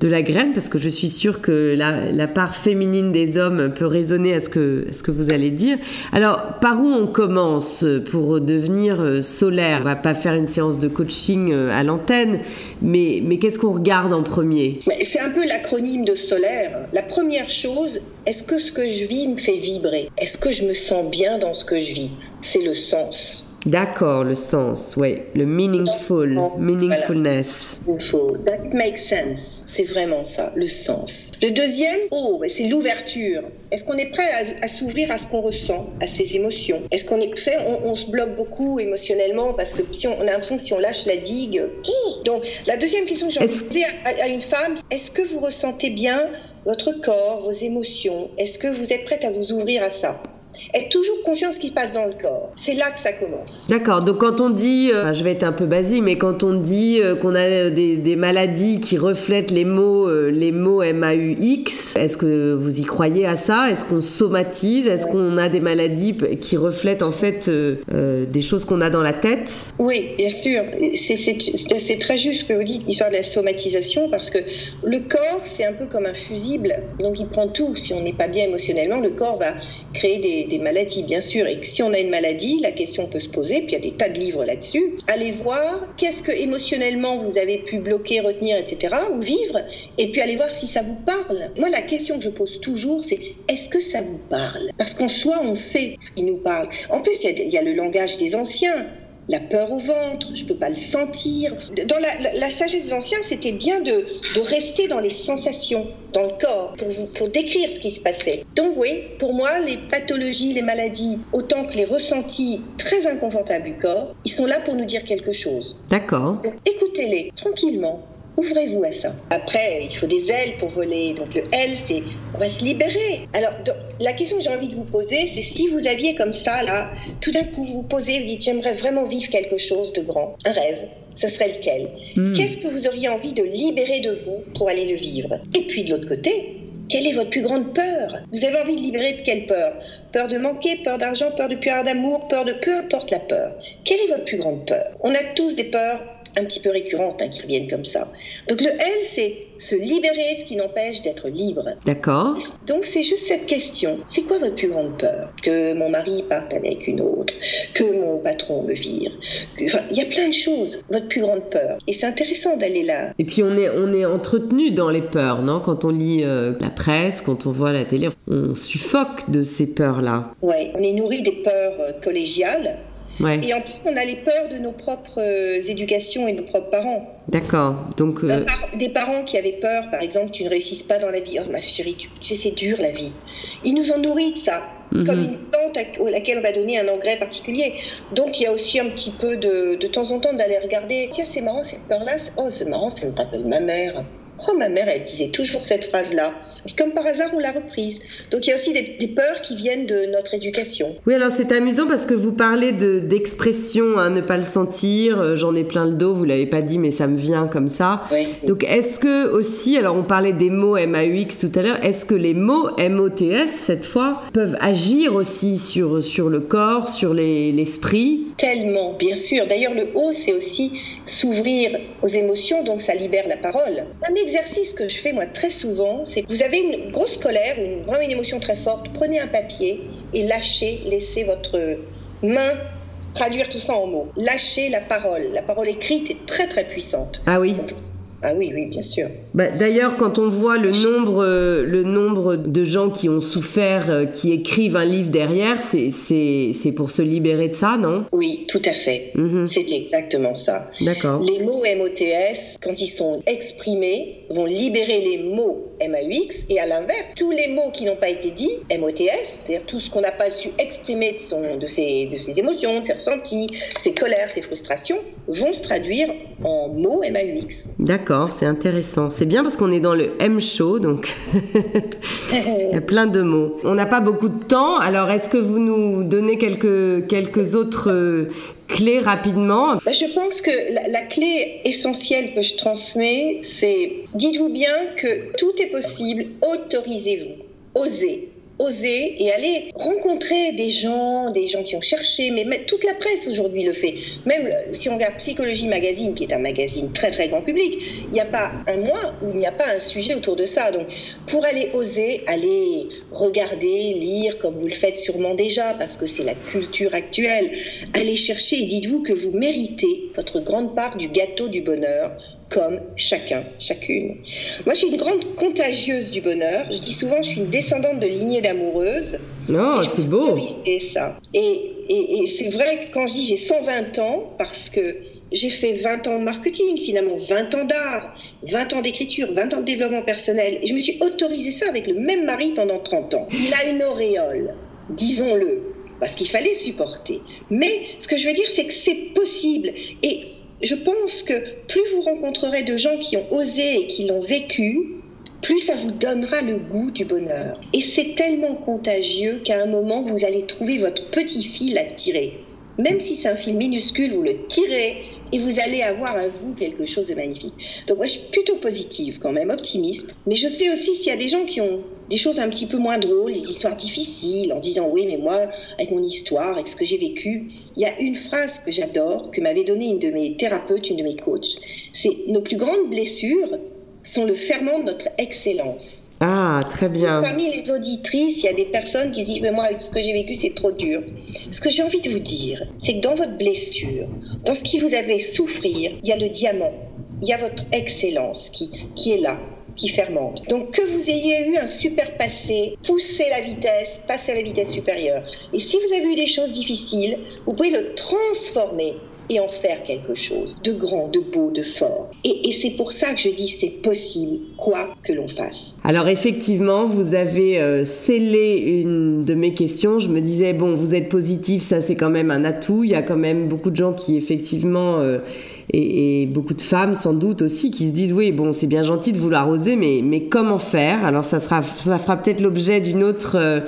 de la graine, parce que je suis sûre que la, part féminine des hommes peut résonner à ce que, ce que vous allez dire. Alors, par où on commence pour devenir euh, solaire? On va pas faire une séance de coaching euh, à l'antenne, mais, mais qu'est-ce qu'on regarde en premier? C'est un peu l'acronyme de solaire. La première chose, est-ce que ce que je vis me fait vibrer? Est-ce que je me sens bien dans ce que je vis? C'est le sens. D'accord, le sens, oui, le meaningful, meaningfulness. That makes sense. C'est vraiment ça, le sens. Le deuxième, oh, c'est l'ouverture. Est-ce qu'on est prêt à, s'ouvrir à ce qu'on ressent, à ses émotions? Est-ce qu'on est, sais, on, se bloque beaucoup émotionnellement parce que si on, a l'impression que si on lâche la digue. Donc, la deuxième question que j'ai envie de dire à une femme, est-ce que vous ressentez bien votre corps, vos émotions? Est-ce que vous êtes prête à vous ouvrir à ça? Être toujours conscient de ce qui se passe dans le corps. C'est là que ça commence. D'accord. Donc quand on dit, euh, je vais être un peu basique, mais quand on dit euh, qu'on a des, maladies qui reflètent les mots, euh, les mots MAUX, est-ce que vous y croyez à ça? Est-ce qu'on somatise? Est-ce qu'on a des maladies qui reflètent en fait des choses qu'on a dans la tête? Oui, bien sûr. C'est très juste ce que vous dites, l'histoire de la somatisation, parce que le corps, c'est un peu comme un fusible. Donc il prend tout. Si on n'est pas bien émotionnellement, le corps va créer des, maladies, bien sûr. Et si on a une maladie, la question peut se poser, puis il y a des tas de livres là-dessus. Allez voir qu'est-ce que émotionnellement vous avez pu bloquer, retenir, etc., ou vivre, et puis allez voir si ça vous parle. Moi, la question que je pose toujours, c'est est-ce que ça vous parle? Parce qu'en soi, on sait ce qui nous parle. En plus, il y, a le langage des anciens la peur au ventre, je ne peux pas le sentir. Dans la, sagesse des anciens, c'était bien de, rester dans les sensations, dans le corps, pour, pour décrire ce qui se passait. Donc oui, pour moi, les pathologies, les maladies, autant que les ressentis très inconfortables du corps, ils sont là pour nous dire quelque chose. D'accord. Écoutez-les tranquillement, Ouvrez-vous à ça. Après, il faut des ailes pour voler. Donc le L, c'est on va se libérer. Alors la question que j'ai envie de vous poser, c'est si vous aviez comme ça, là, tout d'un coup vous vous posez, vous dites j'aimerais vraiment vivre quelque chose de grand, un rêve. Ce serait lequel? Hmm. Qu'est-ce que vous auriez envie de libérer de vous pour aller le vivre? Et puis de l'autre côté, quelle est votre plus grande peur? Vous avez envie de libérer de quelle peur? Peur de manquer, peur d'argent, peur de plus d'amour, peur de peu importe la peur. Quelle est votre plus grande peur? On a tous des peurs un petit peu récurrentes hein, qui reviennent comme ça. Donc le L, c'est se libérer, ce qui n'empêche d'être libre. D'accord. Donc c'est juste cette question. C'est quoi votre plus grande peur? Que mon mari parte avec une autre Que mon patron me vire Enfin, il y a plein de choses. Votre plus grande peur. Et c'est intéressant d'aller là. Et puis on est, on est entretenu dans les peurs, non? Quand on lit euh, la presse, quand on voit la télé, on suffoque de ces peurs-là. Ouais, on est nourri des peurs euh, et en plus, on a les peurs de nos propres euh, éducations et de nos propres parents. D'accord. Donc euh, des parents qui avaient peur, par exemple, que tu ne réussisses pas dans la vie. Oh ma chérie, tu, sais, c'est dur la vie. Ils nous ont nourris de ça. Mhm. Comme une plante à laquelle on va donner un engrais particulier. Donc il y a aussi un petit peu de, de temps en temps d'aller regarder. Tiens, c'est marrant cette peur-là. Oh, c'est marrant, ça me rappelle ma mère. Oh, ma mère, elle disait toujours cette phrase-là. Et comme par hasard, on l'a reprise. Donc il y a aussi des, peurs qui viennent de notre éducation. Oui, alors c'est amusant parce que vous parlez d'expression, hein, ne pas le sentir. Euh, j'en ai plein le dos, vous l'avez pas dit, mais ça me vient comme ça. Donc est-ce que aussi, alors on parlait des mots MAUX tout à l'heure, est-ce que les mots MOTS, cette fois, peuvent agir aussi sur, sur le corps, sur l'esprit? Tellement, bien sûr. D'ailleurs, le O, c'est aussi s'ouvrir aux émotions, donc ça libère la parole. Un exercice que je fais moi très souvent, c'est que vous avez une grosse colère, une, vraiment une émotion très forte, prenez un papier et lâchez, laissez votre main traduire tout ça en mots. Lâchez la parole. La parole écrite est très très puissante. Ah oui. Ah oui, oui, bien sûr. Bah, d'ailleurs, quand on voit le nombre, euh, le nombre de gens qui ont souffert, euh, qui écrivent un livre derrière, c'est pour se libérer de ça, non? Oui, tout à fait. Mhm. C'est exactement ça. D'accord. Les mots MOTS, quand ils sont exprimés, vont libérer les mots MAUX, et à l'inverse, tous les mots qui n'ont pas été dits, MOTS, c'est-à-dire tout ce qu'on n'a pas su exprimer de, son, de, ses, de ses émotions, de ses ressentis, ses colères, ses frustrations, vont se traduire en mots MAUX. D'accord, c'est intéressant. C'est bien parce qu'on est dans le M show, donc il y a plein de mots. On n'a pas beaucoup de temps, alors est-ce que vous nous donnez quelques, quelques autres euh, rapidement. Bah, Je pense que la, la, clé essentielle que je transmets, c'est dites-vous bien que tout est possible, autorisez-vous, osez oser et aller rencontrer des gens, des gens qui ont cherché, mais toute la presse aujourd'hui le fait. Même si on regarde Psychologie Magazine, qui est un magazine très très grand public, il n'y a pas un mois où il n'y a pas un sujet autour de ça. Donc pour aller oser, aller regarder, lire, comme vous le faites sûrement déjà, parce que c'est la culture actuelle, allez chercher et dites-vous que vous méritez votre grande part du gâteau du bonheur comme chacun, chacune. Moi, je suis une grande contagieuse du bonheur. Je dis souvent, je suis une descendante de lignée d'amoureuses. Non, c'est beau. Et ça. Et, et, c'est vrai que quand je dis j'ai 120 ans, parce que j'ai fait 20 ans de marketing, finalement, 20 ans d'art, 20 ans d'écriture, 20 ans de développement personnel. Et je me suis autorisé ça avec le même mari pendant 30 ans. Il a une auréole, disons-le, parce qu'il fallait supporter. Mais ce que je veux dire, c'est que c'est possible. Et je pense que plus vous rencontrerez de gens qui ont osé et qui l'ont vécu, plus ça vous donnera le goût du bonheur. Et c'est tellement contagieux qu'à un moment, vous allez trouver votre petit fil à tirer. Même si c'est un fil minuscule, vous le tirez et vous allez avoir à vous quelque chose de magnifique. Donc moi, je suis plutôt positive quand même, optimiste. Mais je sais aussi s'il y a des gens qui ont des choses un petit peu moins drôles, des histoires difficiles, en disant oui, mais moi, avec mon histoire, avec ce que j'ai vécu, il y a une phrase que j'adore, que m'avait donnée une de mes thérapeutes, une de mes coachs. C'est nos plus grandes blessures sont le ferment de notre excellence. Ah, très bien. parmi les auditrices, il y a des personnes qui disent, mais moi, avec ce que j'ai vécu, c'est trop dur. Ce que j'ai envie de vous dire, c'est que dans votre blessure, dans ce qui vous avait souffrir, il y a le diamant, il y a votre excellence qui, qui est là qui fermente. Donc que vous ayez eu un super passé, poussez la vitesse, passez à la vitesse supérieure. Et si vous avez eu des choses difficiles, vous pouvez le transformer et en faire quelque chose de grand, de beau, de fort. Et, c'est pour ça que je dis c'est possible, quoi que l'on fasse. Alors effectivement, vous avez euh, scellé une de mes questions. Je me disais, bon, vous êtes positif, ça c'est quand même un atout. Il y a quand même beaucoup de gens qui effectivement... Euh, et, beaucoup de femmes sans doute aussi qui se disent oui bon c'est bien gentil de vouloir oser mais mais comment faire? Alors ça sera ça fera peut-être l'objet d'une autre euh,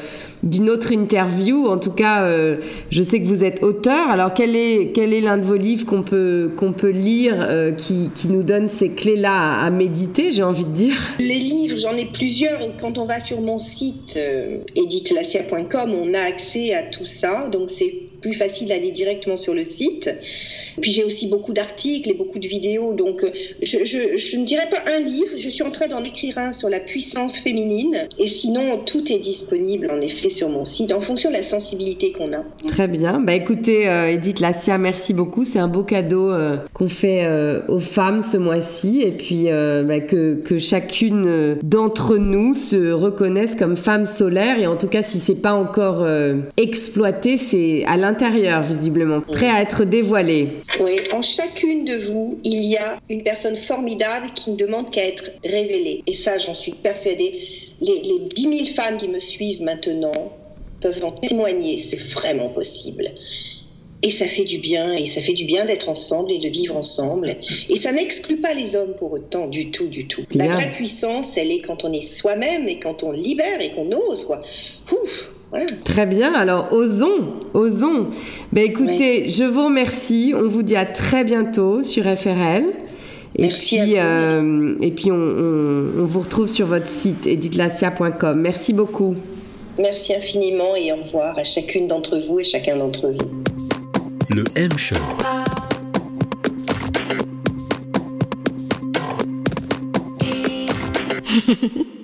d'une autre interview. En tout cas, euh, je sais que vous êtes auteur. Alors, quel est, quel est l'un de vos livres qu'on peut, peut lire euh, qui, qui, nous donne ces clés-là à, méditer, j'ai envie de dire? Les livres, j'en ai plusieurs. Et quand on va sur mon site euh, on a accès à tout ça. Donc, c'est plus facile d'aller directement sur le site. Puis j'ai aussi beaucoup d'articles et beaucoup de vidéos, donc euh, je, ne dirais pas un livre, je suis en train d'en écrire un sur la puissance féminine, et sinon tout est disponible en effet sur mon site en fonction de la sensibilité qu'on a. Très bien, bah écoutez euh, Edith Lassia, merci beaucoup, c'est un beau cadeau euh, qu'on fait aux femmes ce mois-ci, et puis bah, que, que, chacune d'entre nous se reconnaisse comme femme solaire, et en tout cas si c'est pas encore exploité, c'est à l'intérieur visiblement, prêt à être dévoilé. Oui, en chacune de vous, il y a une personne formidable qui ne demande qu'à être révélée. Et ça, j'en suis persuadée. Les, les 10 000 femmes qui me suivent maintenant peuvent en témoigner. C'est vraiment possible. Et ça fait du bien, et ça fait du bien d'être ensemble et de vivre ensemble. Et ça n'exclut pas les hommes pour autant, du tout, du tout. La vraie puissance, elle est quand on est soi-même et quand on libère et qu'on ose, quoi. Ouf, Très bien, alors osons, osons. Ben écoutez, je vous remercie. On vous dit à très bientôt sur FRL. Et Merci puis, euh, et puis on, vous retrouve sur votre site editlacia.com. Merci beaucoup. Merci infiniment et au revoir à chacune d'entre vous et chacun d'entre vous. Le M Show.